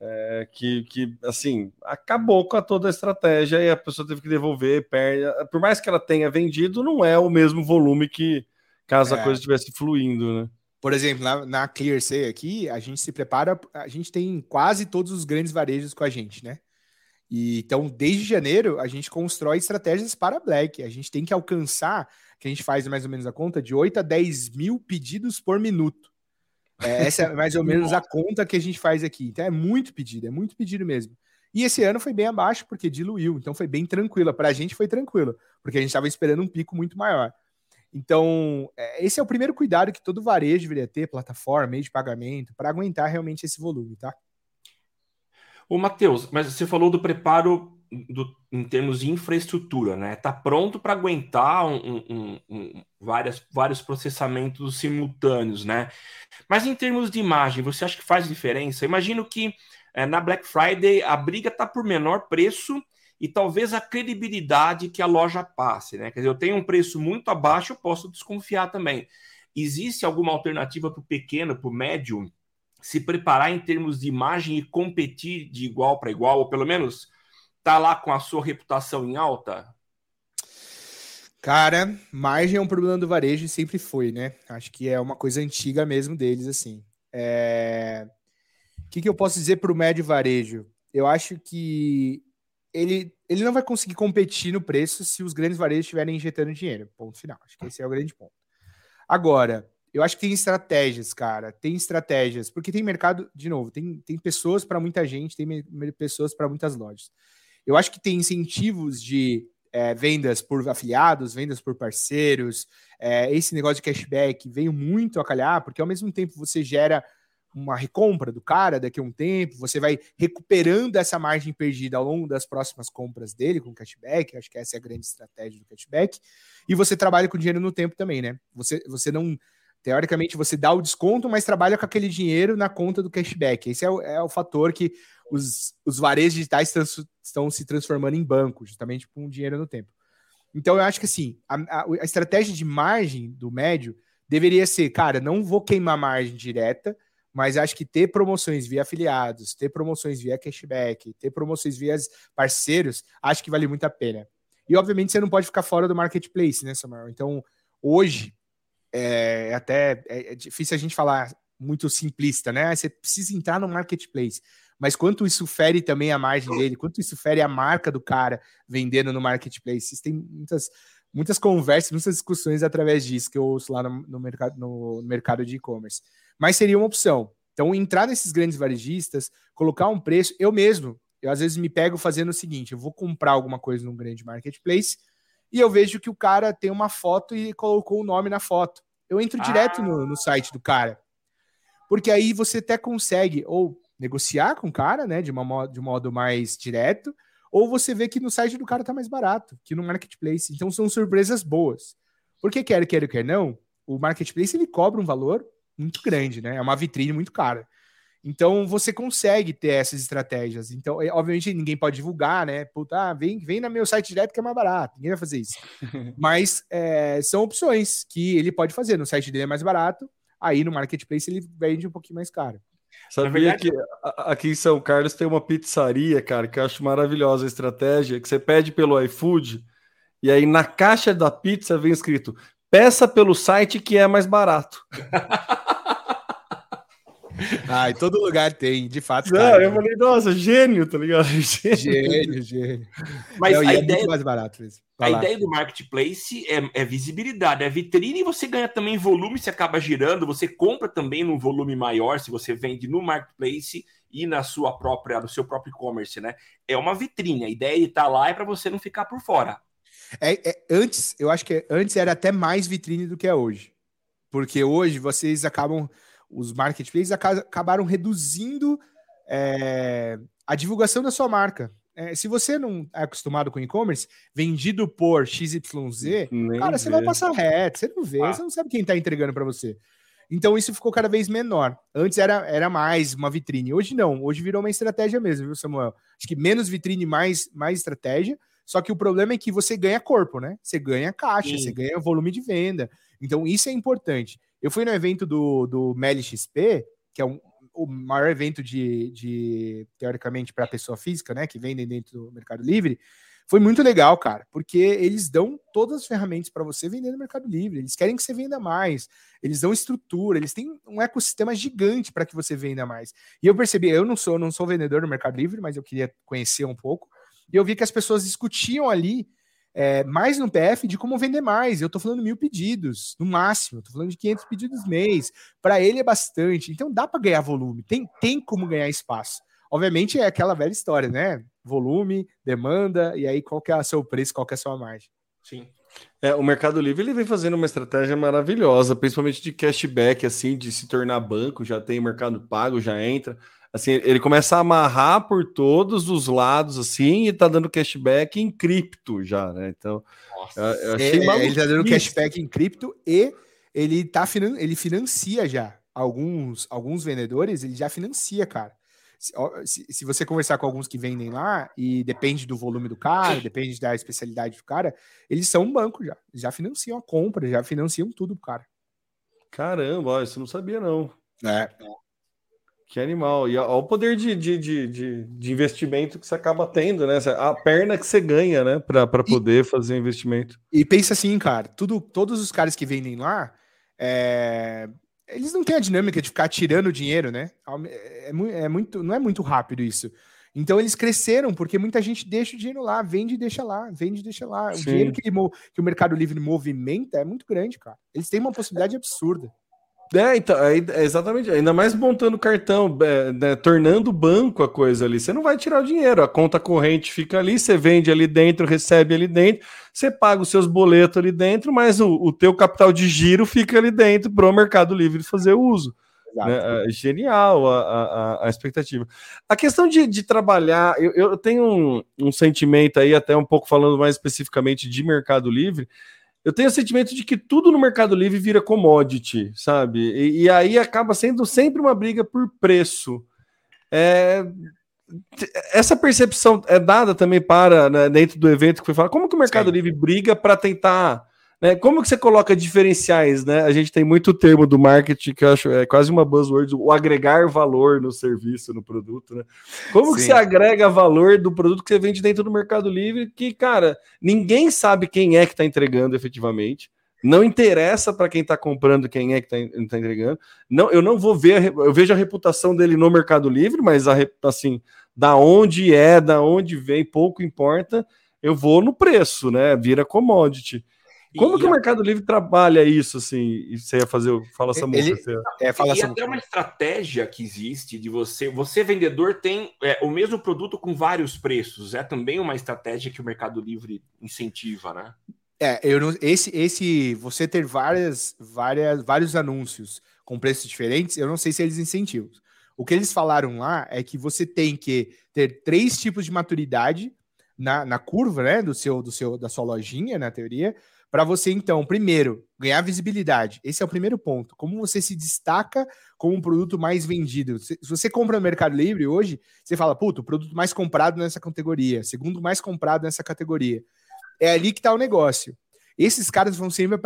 é, que, que, assim, acabou com a toda a estratégia e a pessoa teve que devolver, perde. Por mais que ela tenha vendido, não é o mesmo volume que caso a é. coisa estivesse fluindo, né? Por exemplo, na, na ClearSea aqui, a gente se prepara, a gente tem quase todos os grandes varejos com a gente, né? E, então, desde janeiro, a gente constrói estratégias para Black. A gente tem que alcançar, que a gente faz mais ou menos a conta, de 8 a 10 mil pedidos por minuto. É, essa é mais ou menos a conta que a gente faz aqui. Então, é muito pedido, é muito pedido mesmo. E esse ano foi bem abaixo, porque diluiu. Então, foi bem tranquilo. Para a gente foi tranquilo, porque a gente estava esperando um pico muito maior. Então, é, esse é o primeiro cuidado que todo varejo deveria ter, plataforma, meio de pagamento, para aguentar realmente esse volume, tá? Ô, Matheus, mas você falou do preparo do, em termos de infraestrutura, né? Tá pronto para aguentar um, um, um, várias, vários processamentos simultâneos, né? Mas em termos de imagem, você acha que faz diferença? Imagino que é, na Black Friday a briga tá por menor preço e talvez a credibilidade que a loja passe, né? Quer dizer, eu tenho um preço muito abaixo, eu posso desconfiar também. Existe alguma alternativa para o pequeno, para o médio, se preparar em termos de imagem e competir de igual para igual, ou pelo menos tá lá com a sua reputação em alta? Cara, margem é um problema do varejo e sempre foi, né? Acho que é uma coisa antiga mesmo deles, assim. É... O que, que eu posso dizer para o médio varejo? Eu acho que ele, ele não vai conseguir competir no preço se os grandes varejos estiverem injetando dinheiro. Ponto final. Acho que esse é o grande ponto. Agora, eu acho que tem estratégias, cara. Tem estratégias, porque tem mercado, de novo, tem, tem pessoas para muita gente, tem pessoas para muitas lojas. Eu acho que tem incentivos de é, vendas por afiliados, vendas por parceiros, é, esse negócio de cashback veio muito a calhar, porque ao mesmo tempo você gera uma recompra do cara daqui a um tempo, você vai recuperando essa margem perdida ao longo das próximas compras dele com cashback, acho que essa é a grande estratégia do cashback, e você trabalha com dinheiro no tempo também, né? Você, você não, teoricamente, você dá o desconto, mas trabalha com aquele dinheiro na conta do cashback. Esse é o, é o fator que os, os varejos digitais estão, se transformando em banco, justamente com dinheiro no tempo. Então, eu acho que assim, a, a, estratégia de margem do médio deveria ser, cara, não vou queimar margem direta, mas acho que ter promoções via afiliados, ter promoções via cashback, ter promoções via parceiros, acho que vale muito a pena. E obviamente você não pode ficar fora do marketplace, né, Samuel? Então, hoje, é até é, é difícil a gente falar muito simplista, né? Você precisa entrar no marketplace. Mas quanto isso fere também a margem dele, quanto isso fere a marca do cara vendendo no marketplace? Tem muitas, muitas conversas, muitas discussões através disso que eu ouço lá no, no mercado, no, mercado de e-commerce mas seria uma opção. Então, entrar nesses grandes varejistas, colocar um preço, eu mesmo, eu às vezes me pego fazendo o seguinte: eu vou comprar alguma coisa num grande marketplace e eu vejo que o cara tem uma foto e colocou o nome na foto. Eu entro ah. direto no, no site do cara. Porque aí você até consegue ou negociar com o cara, né, de, uma, de um modo mais direto, ou você vê que no site do cara tá mais barato que no marketplace. Então são surpresas boas. Porque quer, quer, quer não, o marketplace ele cobra um valor muito grande, né? É uma vitrine muito cara. Então você consegue ter essas estratégias. Então, é, obviamente, ninguém pode divulgar, né? Puta, ah, vem, vem no meu site direto que é mais barato. Ninguém vai fazer isso. Mas é, são opções que ele pode fazer. No site dele é mais barato, aí no marketplace ele vende um pouquinho mais caro. Sabia verdade, que aqui em São Carlos tem uma pizzaria, cara, que eu acho maravilhosa a estratégia, que você pede pelo iFood e aí na caixa da pizza vem escrito: peça pelo site que é mais barato. Ah, em todo lugar tem, de fato. Não, cara, eu falei, nossa, gênio, tá ligado? Gênio, gênio. gênio. Mas Não, a, é ideia, mais barato, a ideia do marketplace é, é, visibilidade, é vitrine e você ganha também volume, se acaba girando, você compra também num volume maior se você vende no marketplace e na sua própria, no seu próprio e-commerce, né? É uma vitrine, a ideia de estar tá lá é para você não ficar por fora. É, é, antes, eu acho que antes era até mais vitrine do que é hoje. Porque hoje vocês acabam os marketplaces acabaram reduzindo é, a divulgação da sua marca. É, se você não é acostumado com e-commerce, vendido por XYZ, Nem cara, vê. você vai passar reto, você não vê, ah. você não sabe quem está entregando para você. Então isso ficou cada vez menor. Antes era, era mais uma vitrine, hoje não, hoje virou uma estratégia mesmo, viu, Samuel? Acho que menos vitrine, mais, mais estratégia. Só que o problema é que você ganha corpo, né? Você ganha caixa, Sim. você ganha volume de venda. Então isso é importante. Eu fui no evento do, do XP, que é um, o maior evento de, de teoricamente, para pessoa física, né, que vendem dentro do Mercado Livre, foi muito legal, cara, porque eles dão todas as ferramentas para você vender no Mercado Livre. Eles querem que você venda mais, eles dão estrutura, eles têm um ecossistema gigante para que você venda mais. E eu percebi, eu não sou, não sou vendedor no Mercado Livre, mas eu queria conhecer um pouco. E eu vi que as pessoas discutiam ali é, mais no PF de como vender mais. Eu estou falando mil pedidos, no máximo. Estou falando de 500 pedidos mês. Para ele é bastante. Então dá para ganhar volume. Tem, tem como ganhar espaço. Obviamente é aquela velha história, né? Volume, demanda, e aí qual que é o seu preço, qual que é a sua margem. Sim. É, o Mercado Livre ele vem fazendo uma estratégia maravilhosa, principalmente de cashback, assim, de se tornar banco, já tem mercado pago, já entra assim, ele começa a amarrar por todos os lados, assim, e tá dando cashback em cripto já, né? Então, Nossa. eu, eu achei é, Ele tá dando cashback em cripto e ele tá ele financia já alguns alguns vendedores, ele já financia, cara. Se, se, você conversar com alguns que vendem lá, e depende do volume do cara, depende da especialidade do cara, eles são um banco já. Já financiam a compra, já financiam tudo pro cara. Caramba, isso eu não sabia, não. É. Que animal. E olha o poder de, de, de, de, investimento que você acaba tendo, né? A perna que você ganha, né? Para poder e, fazer investimento. E pensa assim, cara, tudo, todos os caras que vendem lá, é, eles não têm a dinâmica de ficar tirando dinheiro, né? É, é, muito, não é muito rápido isso. Então eles cresceram porque muita gente deixa o dinheiro lá, vende e deixa lá, vende e deixa lá. Sim. O dinheiro que, que o Mercado Livre movimenta é muito grande, cara. Eles têm uma possibilidade absurda. É, então, é, é exatamente. Ainda mais montando cartão, é, né, tornando banco a coisa ali. Você não vai tirar o dinheiro, a conta corrente fica ali, você vende ali dentro, recebe ali dentro, você paga os seus boletos ali dentro, mas o, o teu capital de giro fica ali dentro para o Mercado Livre fazer uso. Né? É genial a, a, a, expectativa. A questão de, de trabalhar, eu, eu tenho um, um sentimento aí, até um pouco falando mais especificamente de Mercado Livre eu tenho o sentimento de que tudo no Mercado Livre vira commodity, sabe? E, e aí acaba sendo sempre uma briga por preço. É, essa percepção é dada também para né, dentro do evento que foi falado. Como que o Mercado Sim. Livre briga para tentar né? Como que você coloca diferenciais, né? A gente tem muito termo do marketing que eu acho é quase uma buzzword, o agregar valor no serviço, no produto, né? Como Sim. que você agrega valor do produto que você vende dentro do Mercado Livre que, cara, ninguém sabe quem é que está entregando efetivamente. Não interessa para quem está comprando quem é que está tá entregando. Não, eu não vou ver, eu vejo a reputação dele no Mercado Livre, mas a, assim, da onde é, da onde vem, pouco importa. Eu vou no preço, né? Vira commodity. Como e que a... o Mercado Livre trabalha isso, assim? E você ia fazer, fala essa Ele, música. É, fala e até uma estratégia que existe de você, você vendedor tem é, o mesmo produto com vários preços, é também uma estratégia que o Mercado Livre incentiva, né? É, eu não, esse, esse, você ter várias, várias, vários anúncios com preços diferentes, eu não sei se eles incentivam. O que eles falaram lá é que você tem que ter três tipos de maturidade na, na curva, né, do seu, do seu, da sua lojinha, na teoria, para você, então, primeiro, ganhar visibilidade. Esse é o primeiro ponto. Como você se destaca como um produto mais vendido. Se você compra no Mercado Livre hoje, você fala, puto, o produto mais comprado nessa categoria, segundo mais comprado nessa categoria. É ali que está o negócio. Esses caras vão sempre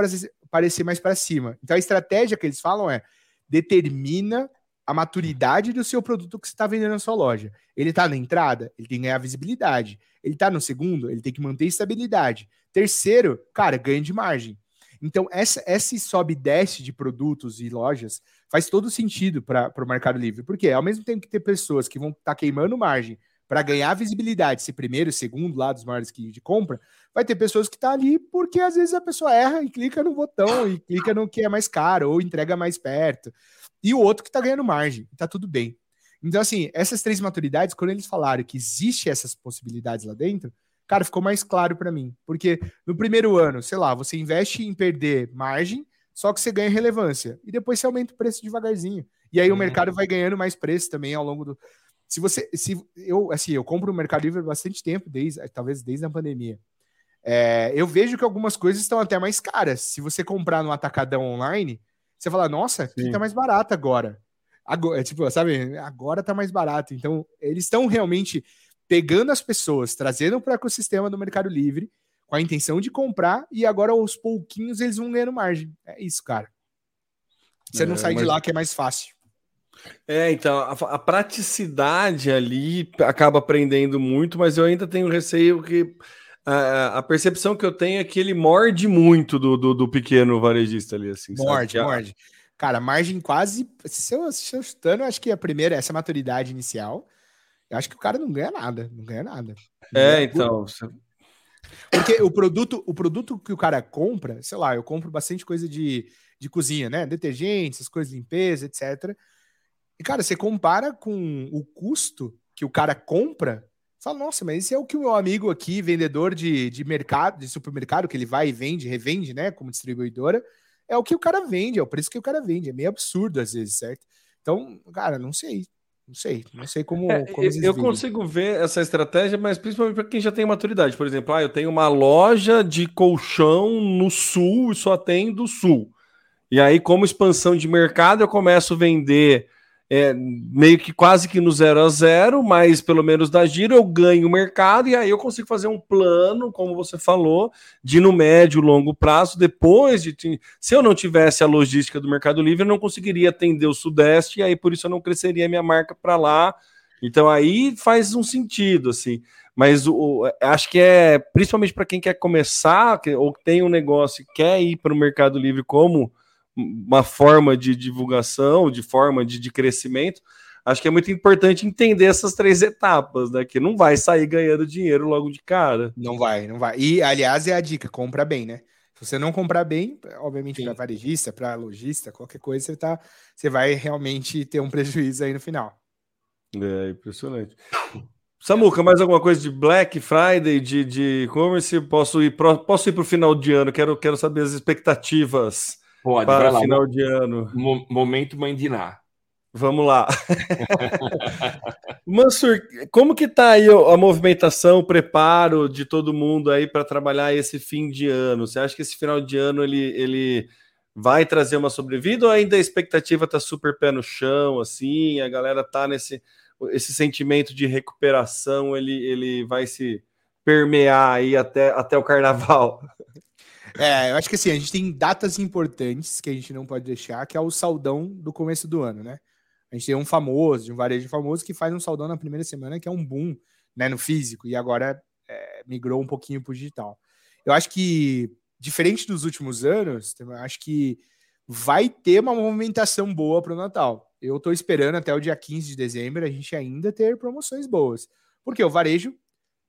aparecer mais para cima. Então, a estratégia que eles falam é determina a maturidade do seu produto que você está vendendo na sua loja. Ele está na entrada, ele tem que ganhar visibilidade. Ele está no segundo, ele tem que manter estabilidade. Terceiro, cara, ganho de margem. Então, essa, esse sobe e desce de produtos e lojas faz todo sentido para o Mercado Livre. Porque ao mesmo tempo que ter pessoas que vão estar tá queimando margem para ganhar visibilidade, ser primeiro, segundo lá dos maiores que de compra, vai ter pessoas que estão tá ali porque às vezes a pessoa erra e clica no botão e clica no que é mais caro ou entrega mais perto. E o outro que está ganhando margem, está tudo bem. Então, assim, essas três maturidades, quando eles falaram que existe essas possibilidades lá dentro, cara, ficou mais claro para mim. Porque no primeiro ano, sei lá, você investe em perder margem, só que você ganha relevância. E depois você aumenta o preço devagarzinho. E aí uhum. o mercado vai ganhando mais preço também ao longo do. Se você, se eu, assim, eu compro o Mercado Livre há bastante tempo, desde, talvez desde a pandemia. É, eu vejo que algumas coisas estão até mais caras. Se você comprar no atacadão online, você fala, nossa, aqui tá mais barato agora. Agora, é tipo, sabe, agora tá mais barato. Então, eles estão realmente pegando as pessoas, trazendo para o ecossistema do Mercado Livre, com a intenção de comprar, e agora aos pouquinhos eles vão ganhando margem. É isso, cara. Você é, não sai mas... de lá que é mais fácil. É, então, a, a, praticidade ali acaba aprendendo muito, mas eu ainda tenho receio que a, a percepção que eu tenho é que ele morde muito do, do, do pequeno varejista ali, assim. Morde, sabe? morde. Cara, margem quase. Se eu, se eu chutando, eu acho que a primeira, essa maturidade inicial, eu acho que o cara não ganha nada, não ganha nada. Não é, ganha então. Porque o produto, o produto que o cara compra, sei lá, eu compro bastante coisa de, de cozinha, né? Detergentes, coisas de limpeza, etc. E, cara, você compara com o custo que o cara compra, fala, nossa, mas esse é o que o meu amigo aqui, vendedor de, de mercado, de supermercado, que ele vai e vende, revende, né? Como distribuidora, é o que o cara vende, é o preço que o cara vende. É meio absurdo às vezes, certo? Então, cara, não sei. Não sei, não sei como. É, como eu consigo ver essa estratégia, mas principalmente para quem já tem maturidade. Por exemplo, ah, eu tenho uma loja de colchão no sul e só tem do sul. E aí, como expansão de mercado, eu começo a vender é, meio que quase que no zero a zero, mas pelo menos da giro eu ganho o mercado e aí eu consigo fazer um plano, como você falou, de no médio longo prazo, depois de se eu não tivesse a logística do Mercado Livre, eu não conseguiria atender o Sudeste e aí por isso eu não cresceria minha marca para lá. Então aí faz um sentido assim. Mas o, acho que é principalmente para quem quer começar ou tem um negócio e quer ir para o Mercado Livre como uma forma de divulgação, de forma de, de crescimento, acho que é muito importante entender essas três etapas, né? Que não vai sair ganhando dinheiro logo de cara. Não vai, não vai. E, aliás, é a dica: compra bem, né? Se você não comprar bem, obviamente para varejista, para lojista, qualquer coisa, você, tá, você vai realmente ter um prejuízo aí no final. É impressionante. Samuca, mais alguma coisa de Black Friday, de e-commerce? Posso ir para posso ir o final de ano? Quero, quero saber as expectativas Pode, para lá, final de ano. Momento Mãe Diná. Vamos lá. Mansur, como que tá aí a movimentação, o preparo de todo mundo aí para trabalhar esse fim de ano? Você acha que esse final de ano ele, ele vai trazer uma sobrevida ou ainda a expectativa tá super pé no chão, assim, a galera tá nesse esse sentimento de recuperação, ele, ele vai se permear aí até, até o carnaval? É, eu acho que assim, a gente tem datas importantes que a gente não pode deixar, que é o saldão do começo do ano, né? A gente tem um famoso, de um varejo famoso, que faz um saldão na primeira semana, que é um boom né, no físico, e agora é, migrou um pouquinho para o digital. Eu acho que, diferente dos últimos anos, acho que vai ter uma movimentação boa para o Natal. Eu estou esperando até o dia 15 de dezembro a gente ainda ter promoções boas. Porque o varejo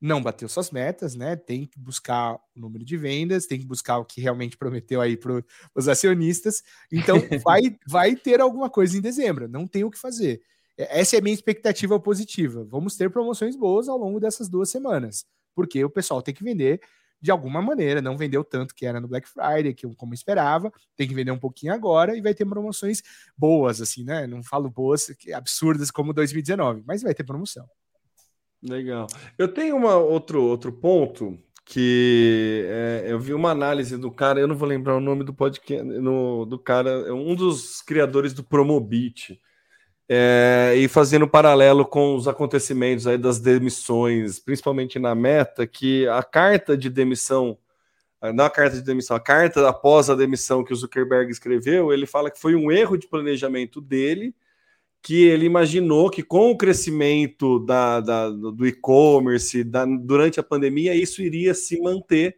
não bateu suas metas, né? Tem que buscar o número de vendas, tem que buscar o que realmente prometeu aí para os acionistas. Então, vai, vai ter alguma coisa em dezembro, não tem o que fazer. Essa é a minha expectativa positiva. Vamos ter promoções boas ao longo dessas duas semanas, porque o pessoal tem que vender de alguma maneira, não vendeu tanto que era no Black Friday, que como esperava, tem que vender um pouquinho agora e vai ter promoções boas, assim, né? Não falo boas, absurdas como 2019, mas vai ter promoção. Legal. Eu tenho uma, outro, outro ponto que é, eu vi uma análise do cara, eu não vou lembrar o nome do podcast, no, do cara, é um dos criadores do Promobit, é, e fazendo paralelo com os acontecimentos aí das demissões, principalmente na meta, que a carta de demissão, não a carta de demissão, a carta após a demissão que o Zuckerberg escreveu, ele fala que foi um erro de planejamento dele que ele imaginou que com o crescimento da, da do e-commerce durante a pandemia, isso iria se manter,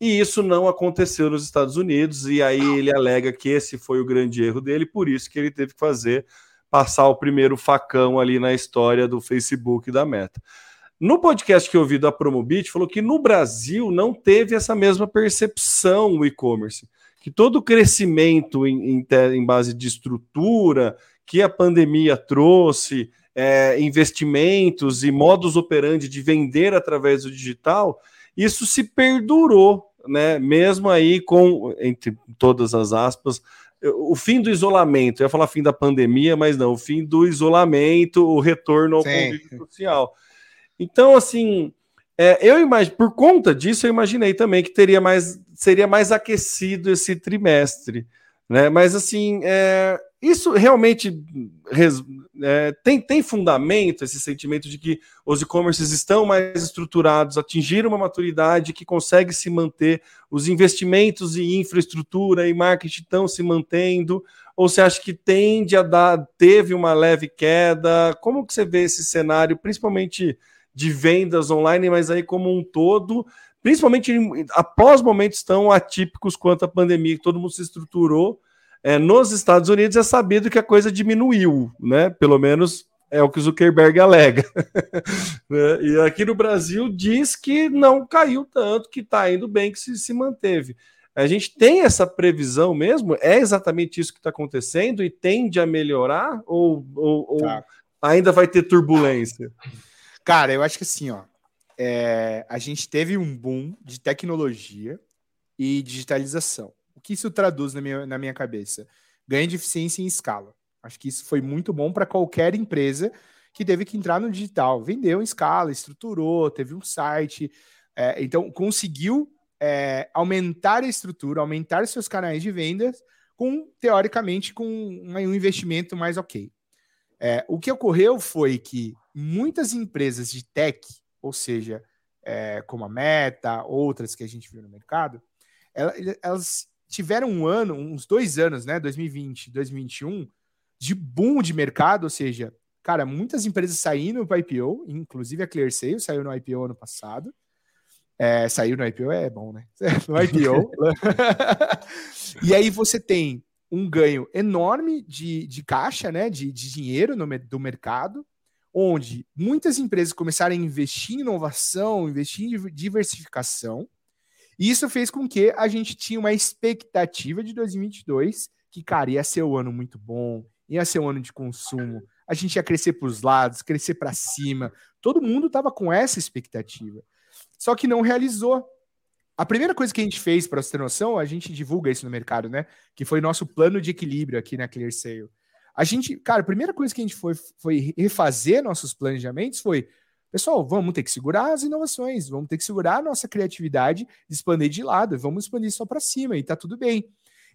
e isso não aconteceu nos Estados Unidos, e aí ele alega que esse foi o grande erro dele, por isso que ele teve que fazer passar o primeiro facão ali na história do Facebook e da Meta. No podcast que eu ouvi da Promobit, falou que no Brasil não teve essa mesma percepção o e-commerce, que todo o crescimento em, em, em base de estrutura que a pandemia trouxe, é, investimentos e modus operandi de vender através do digital, isso se perdurou, né? Mesmo aí com, entre todas as aspas, o fim do isolamento, eu ia falar fim da pandemia, mas não, o fim do isolamento, o retorno ao Sim. convívio social. Então, assim, é, eu imagino, por conta disso, eu imaginei também que teria mais, seria mais aquecido esse trimestre, né? Mas assim, é, isso realmente é, tem, tem fundamento esse sentimento de que os e-commerces estão mais estruturados, atingiram uma maturidade que consegue se manter, os investimentos em infraestrutura e marketing estão se mantendo, ou você acha que tende a dar, teve uma leve queda? Como que você vê esse cenário, principalmente de vendas online, mas aí como um todo, principalmente após momentos tão atípicos quanto a pandemia, que todo mundo se estruturou, é, nos Estados Unidos é sabido que a coisa diminuiu, né? Pelo menos é o que o Zuckerberg alega. né? E aqui no Brasil diz que não caiu tanto, que está indo bem, que se, se manteve. A gente tem essa previsão mesmo? É exatamente isso que está acontecendo e tende a melhorar? Ou, ou, tá. ou, ainda vai ter turbulência? Cara, eu acho que assim, ó, é, a gente teve um boom de tecnologia e digitalização que isso traduz na minha, na minha cabeça? Ganho de eficiência em escala. Acho que isso foi muito bom para qualquer empresa que teve que entrar no digital. Vendeu em escala, estruturou, teve um site. É, então, conseguiu é, aumentar a estrutura, aumentar seus canais de vendas, com teoricamente com um, investimento mais ok. É, o que ocorreu foi que muitas empresas de tech, ou seja, é, como a Meta, outras que a gente viu no mercado, elas tiveram um ano, uns dois anos, né, 2020, 2021, de boom de mercado, ou seja, cara, muitas empresas saindo para IPO, inclusive a ClearSale saiu no IPO ano passado. É, saiu no IPO é bom, né? No IPO. e aí você tem um ganho enorme de, de caixa, né? De, de dinheiro no, do mercado, onde muitas empresas começaram a investir em inovação, investir em diversificação, isso fez com que a gente tinha uma expectativa de 2022 que, cara, ia ser um ano muito bom, ia ser um ano de consumo, a gente ia crescer para os lados, crescer para cima. Todo mundo estava com essa expectativa. Só que não realizou. A primeira coisa que a gente fez, para você ter noção, a gente divulga isso no mercado, né? Que foi nosso plano de equilíbrio aqui na ClearSale. A gente, cara, a primeira coisa que a gente foi, foi refazer nossos planejamentos foi Pessoal, vamos ter que segurar as inovações, vamos ter que segurar a nossa criatividade, expandir de lado, vamos expandir só para cima e tá tudo bem.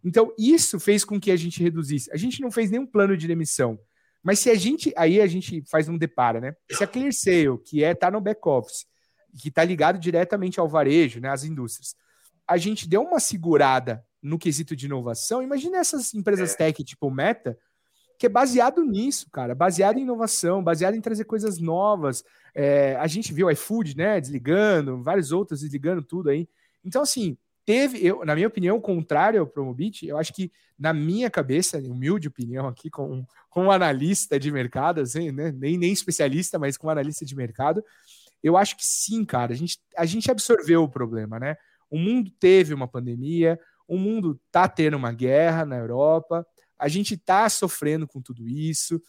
Então, isso fez com que a gente reduzisse. A gente não fez nenhum plano de demissão. Mas se a gente, aí a gente faz um depara, né? Se a ClearSale, que é tá no back office, que está ligado diretamente ao varejo, né, às indústrias, a gente deu uma segurada no quesito de inovação. Imagina essas empresas é. tech tipo Meta, que é baseado nisso, cara, baseado em inovação, baseado em trazer coisas novas. É, a gente viu o iFood, né, desligando, vários outros desligando tudo aí. Então, assim, teve, eu, na minha opinião, contrário ao Promobit, eu acho que, na minha cabeça, humilde opinião aqui, com, com analista de mercado, assim, né, nem, nem especialista, mas com analista de mercado, eu acho que sim, cara, a gente, a gente absorveu o problema, né? O mundo teve uma pandemia, o mundo tá tendo uma guerra na Europa, a gente está sofrendo com tudo isso,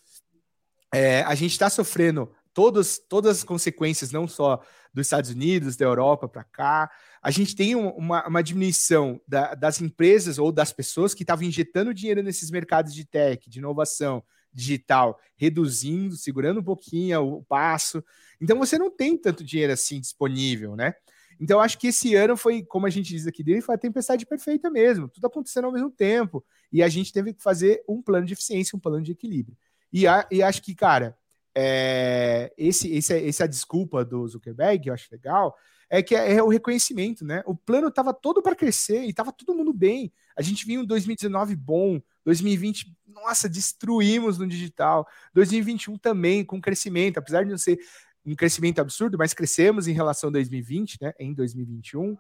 é, a gente está sofrendo todas, todas as consequências, não só dos Estados Unidos, da Europa para cá. A gente tem uma, uma diminuição da, das empresas ou das pessoas que estavam injetando dinheiro nesses mercados de tech, de inovação digital, reduzindo, segurando um pouquinho o passo. Então você não tem tanto dinheiro assim disponível, né? Então, acho que esse ano foi, como a gente diz aqui dele, foi a tempestade perfeita mesmo, tudo acontecendo ao mesmo tempo. E a gente teve que fazer um plano de eficiência, um plano de equilíbrio. E, a, e acho que, cara, é, esse, esse, essa desculpa do Zuckerberg, eu acho legal, é que é, é o reconhecimento, né? O plano estava todo para crescer e estava todo mundo bem. A gente viu um 2019 bom, 2020, nossa, destruímos no digital. 2021 também, com crescimento, apesar de não ser um crescimento absurdo, mas crescemos em relação a 2020, né, em 2021.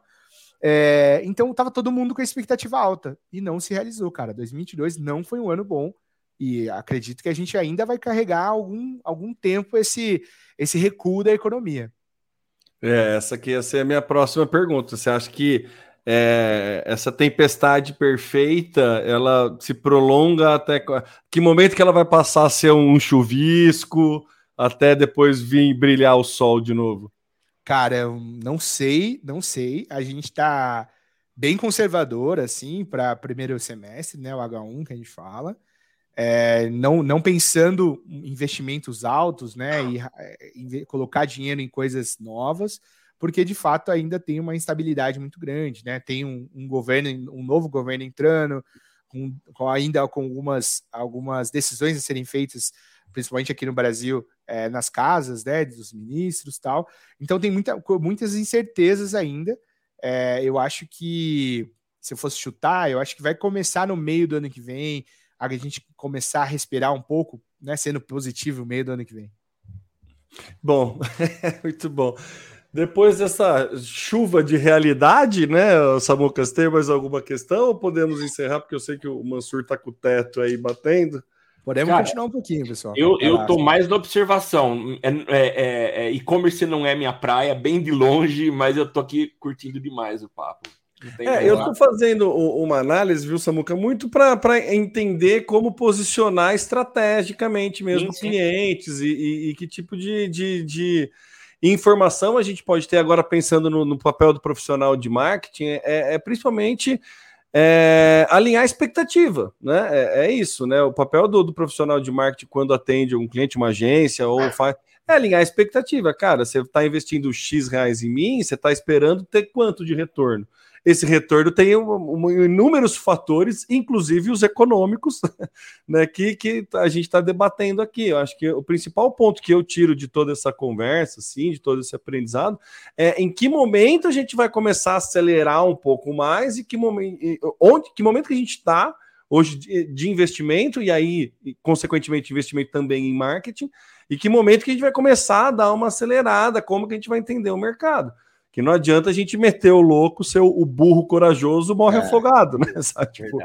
É, então estava todo mundo com a expectativa alta e não se realizou, cara. 2022 não foi um ano bom e acredito que a gente ainda vai carregar algum, algum tempo esse, esse recuo da economia. É, essa aqui ia ser a minha próxima pergunta. Você acha que é, essa tempestade perfeita ela se prolonga até que momento que ela vai passar a ser um chuvisco? até depois vir brilhar o sol de novo? Cara, eu não sei, não sei. A gente tá bem conservador, assim, para primeiro semestre, né? O H1 que a gente fala. É, não, não pensando em investimentos altos, né? E, e colocar dinheiro em coisas novas, porque de fato ainda tem uma instabilidade muito grande, né? Tem um, um governo, um novo governo entrando, com, com, ainda com algumas, algumas decisões a serem feitas, principalmente aqui no Brasil, é, nas casas, né? Dos ministros tal. Então tem muita, muitas incertezas ainda. É, eu acho que, se eu fosse chutar, eu acho que vai começar no meio do ano que vem, a gente começar a respirar um pouco, né, sendo positivo no meio do ano que vem. Bom, muito bom. Depois dessa chuva de realidade, né, Samucas, tem mais alguma questão ou podemos encerrar? Porque eu sei que o Mansur tá com o teto aí batendo. Podemos Cara, continuar um pouquinho, pessoal. Eu, eu tô mais na observação. É, é, é, é, e-commerce não é minha praia, bem de longe, mas eu tô aqui curtindo demais o papo. É, eu tô fazendo uma análise, viu, Samuca, muito para entender como posicionar estrategicamente mesmo sim, sim. clientes e, e, e, que tipo de, de, de, informação a gente pode ter agora pensando no, no papel do profissional de marketing, é, é principalmente é, alinhar a expectativa, né? É, é, isso, né? O papel do, do, profissional de marketing quando atende um cliente, uma agência ou faz é alinhar a expectativa. Cara, você está investindo X reais em mim, você está esperando ter quanto de retorno? Esse retorno tem um, um, inúmeros fatores, inclusive os econômicos, né, que, que a gente está debatendo aqui. Eu acho que o principal ponto que eu tiro de toda essa conversa, assim, de todo esse aprendizado, é em que momento a gente vai começar a acelerar um pouco mais e que momento, onde, que momento que a gente está hoje de, investimento e aí, consequentemente, investimento também em marketing, e que momento que a gente vai começar a dar uma acelerada, como que a gente vai entender o mercado que não adianta a gente meter o louco, ser o burro corajoso morre é, afogado, né? Tipo,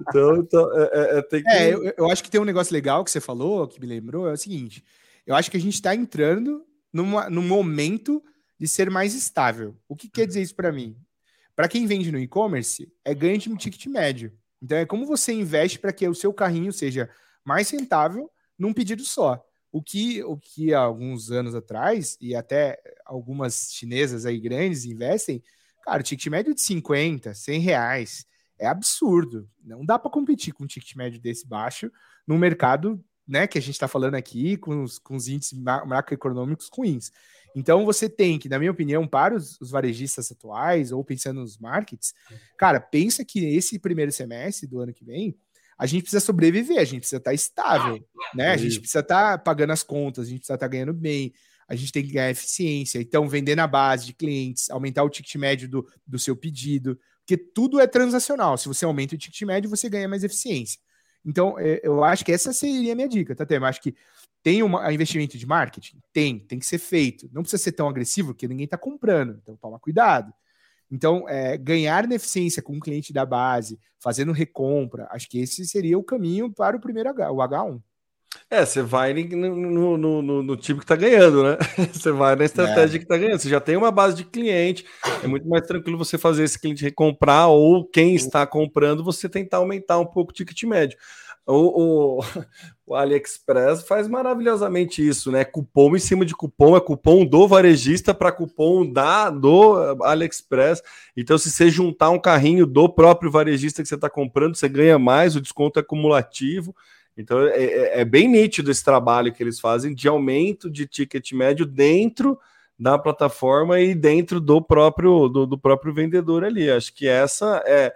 então, então é, é, é, tem que... é eu, eu, acho que tem um negócio legal que você falou, que me lembrou, é o seguinte: eu acho que a gente está entrando numa, num momento de ser mais estável. O que quer dizer isso para mim? Para quem vende no e-commerce, é ganho de um ticket médio. Então é como você investe para que o seu carrinho seja mais rentável num pedido só. O que, o que há alguns anos atrás, e até algumas chinesas aí grandes investem, cara, o ticket médio de 50, 100 reais é absurdo. Não dá para competir com um ticket médio desse baixo no mercado né, que a gente está falando aqui, com os, com os índices macroeconômicos ruins. Então você tem que, na minha opinião, para os, os, varejistas atuais, ou pensando nos markets, cara, pensa que esse primeiro semestre do ano que vem a gente precisa sobreviver, a gente precisa estar estável, né? A gente precisa estar pagando as contas, a gente precisa estar ganhando bem, a gente tem que ganhar eficiência. Então, vender na base de clientes, aumentar o ticket médio do, do seu pedido, porque tudo é transacional. Se você aumenta o ticket médio, você ganha mais eficiência. Então, é, eu acho que essa seria a minha dica, tá? Eu acho que tem um investimento de marketing? Tem, tem que ser feito. Não precisa ser tão agressivo, porque ninguém está comprando. Então, toma cuidado. Então, é, ganhar na eficiência com o cliente da base, fazendo recompra, acho que esse seria o caminho para o primeiro H, o H1. É, você vai no, no, no, no time que está ganhando, né? Você vai na estratégia é. que está ganhando. Você já tem uma base de cliente, é muito mais tranquilo você fazer esse cliente recomprar ou quem está comprando, você tentar aumentar um pouco o ticket médio. O, o, o, AliExpress faz maravilhosamente isso, né? Cupom em cima de cupom, é cupom do varejista para cupom da do AliExpress. Então, se você juntar um carrinho do próprio varejista que você está comprando, você ganha mais, o desconto é cumulativo. Então, é, é, é bem nítido esse trabalho que eles fazem de aumento de ticket médio dentro da plataforma e dentro do próprio do, do próprio vendedor ali. Acho que essa é é,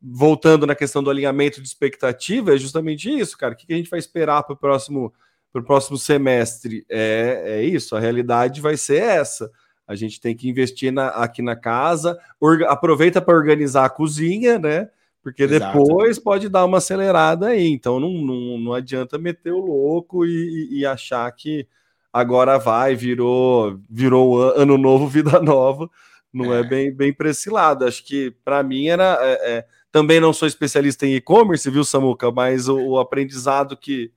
voltando na questão do alinhamento de expectativa, é justamente isso, cara. O que a gente vai esperar para o próximo, próximo semestre? É, é isso, a realidade vai ser essa. A gente tem que investir na, aqui na casa, orga, aproveita para organizar a cozinha, né? Porque Exato. depois pode dar uma acelerada aí. Então não, não, não adianta meter o louco e, e achar que agora vai, virou, virou ano novo, vida nova não é, é bem, bem para esse lado. Acho que para mim era. É, é, também não sou especialista em e-commerce, viu, Samuca? Mas o, o, aprendizado que,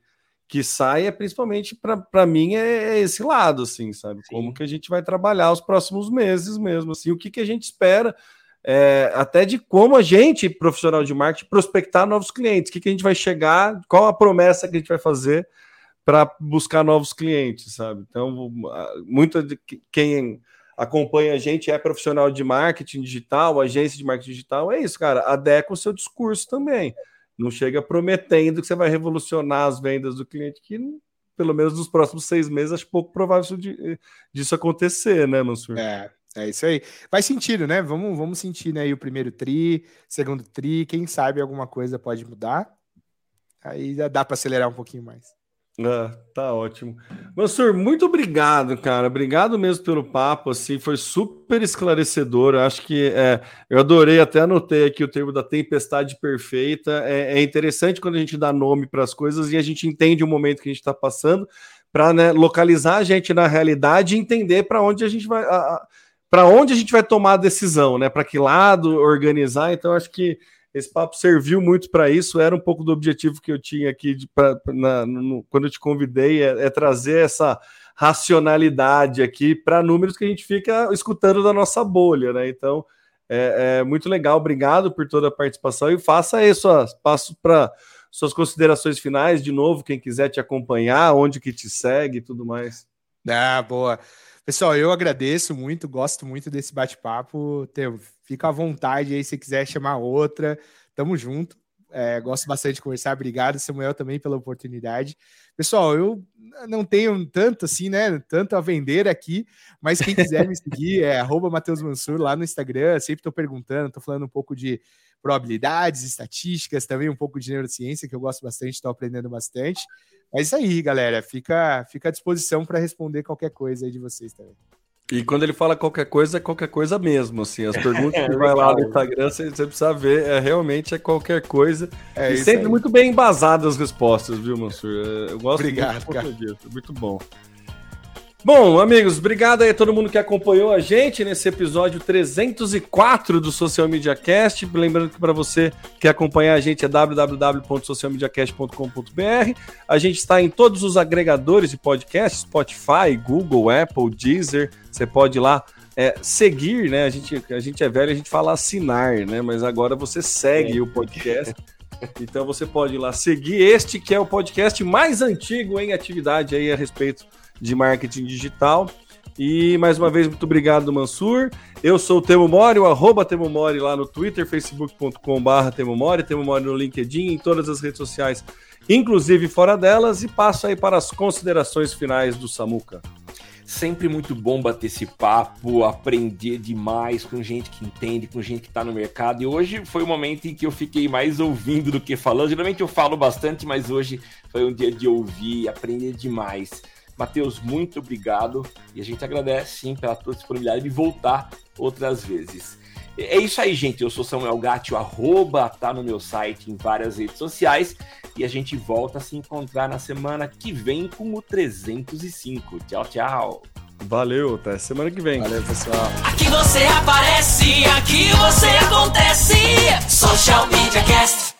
que sai é principalmente para mim é, é, esse lado, assim, sabe? Sim. Como que a gente vai trabalhar os próximos meses mesmo, assim, o que, que a gente espera. É, até de como a gente, profissional de marketing, prospectar novos clientes, o que, que a gente vai chegar, qual a promessa que a gente vai fazer para buscar novos clientes, sabe? Então, muita de quem acompanha a gente, é profissional de marketing digital, agência de marketing digital, é isso, cara. Adequa o seu discurso também. Não chega prometendo que você vai revolucionar as vendas do cliente, que pelo menos nos próximos seis meses, acho pouco provável disso acontecer, né, Mansur? É, é isso aí. Faz sentido, né? Vamos, vamos sentir né, aí o primeiro tri, segundo tri, quem sabe alguma coisa pode mudar. Aí dá para acelerar um pouquinho mais. Ah, tá ótimo. Mansur, muito obrigado, cara. Obrigado mesmo pelo papo, assim, foi super esclarecedor. Acho que é, eu adorei, até anotei aqui o termo da tempestade perfeita. É, é interessante quando a gente dá nome para as coisas e a gente entende o momento que a gente está passando para né, localizar a gente na realidade e entender para onde a gente vai. Para onde a gente vai tomar a decisão, né? Para que lado organizar. Então, acho que esse papo serviu muito para isso, era um pouco do objetivo que eu tinha aqui de, pra, na, no, quando eu te convidei, é, é trazer essa racionalidade aqui para números que a gente fica escutando da nossa bolha, né? Então é, é, muito legal, obrigado por toda a participação e faça isso, passo para suas considerações finais de novo, quem quiser te acompanhar, onde que te segue e tudo mais. Ah, boa. Pessoal, eu agradeço muito, gosto muito desse bate-papo. Fica à vontade aí se quiser chamar outra. Tamo junto. É, gosto bastante de conversar. Obrigado, Samuel, também pela oportunidade. Pessoal, eu não tenho tanto assim, né? Tanto a vender aqui, mas quem quiser me seguir é Matheus Mansur lá no Instagram. Sempre estou perguntando, estou falando um pouco de probabilidades, estatísticas, também um pouco de neurociência, que eu gosto bastante, estou aprendendo bastante. É isso aí, galera. Fica, fica à disposição para responder qualquer coisa aí de vocês também. E quando ele fala qualquer coisa, é qualquer coisa mesmo, assim. As perguntas é, que vai lá no Instagram, você, você, precisa ver, é, realmente é qualquer coisa. É e sempre aí. muito bem embasadas as respostas, viu, Mansur? É, eu gosto Obrigado, muito cara. disso, muito bom. Bom, amigos, obrigado aí a todo mundo que acompanhou a gente nesse episódio 304 do Social Media Cast. Lembrando que para você que acompanhar a gente é www.socialmediacast.com.br. A gente está em todos os agregadores de podcast, Spotify, Google, Apple, Deezer. Você pode ir lá é, seguir, né? A gente, a gente é velho, a gente fala assinar, né? Mas agora você segue é. o podcast. Então você pode ir lá seguir este que é o podcast mais antigo em atividade aí a respeito de marketing digital. E mais uma vez, muito obrigado, Mansur. Eu sou o Temo Mori, o arroba Temo Mori lá no Twitter, facebook.com.br Temo Mori, Temo Mori no LinkedIn, em todas as redes sociais, inclusive fora delas. E passo aí para as considerações finais do Samuca. Sempre muito bom bater esse papo, aprender demais com gente que entende, com gente que está no mercado. E hoje foi o momento em que eu fiquei mais ouvindo do que falando. Geralmente eu falo bastante, mas hoje foi um dia de ouvir, aprender demais. Matheus, muito obrigado e a gente agradece sim pela tua disponibilidade de voltar outras vezes. É isso aí, gente. Eu sou Samuel Gatti, o arroba tá no meu site em várias redes sociais e a gente volta a se encontrar na semana que vem com o 305. Tchau, tchau. Valeu, até semana que vem. Valeu, pessoal. Aqui você aparece, aqui você acontece. Social Media Cast.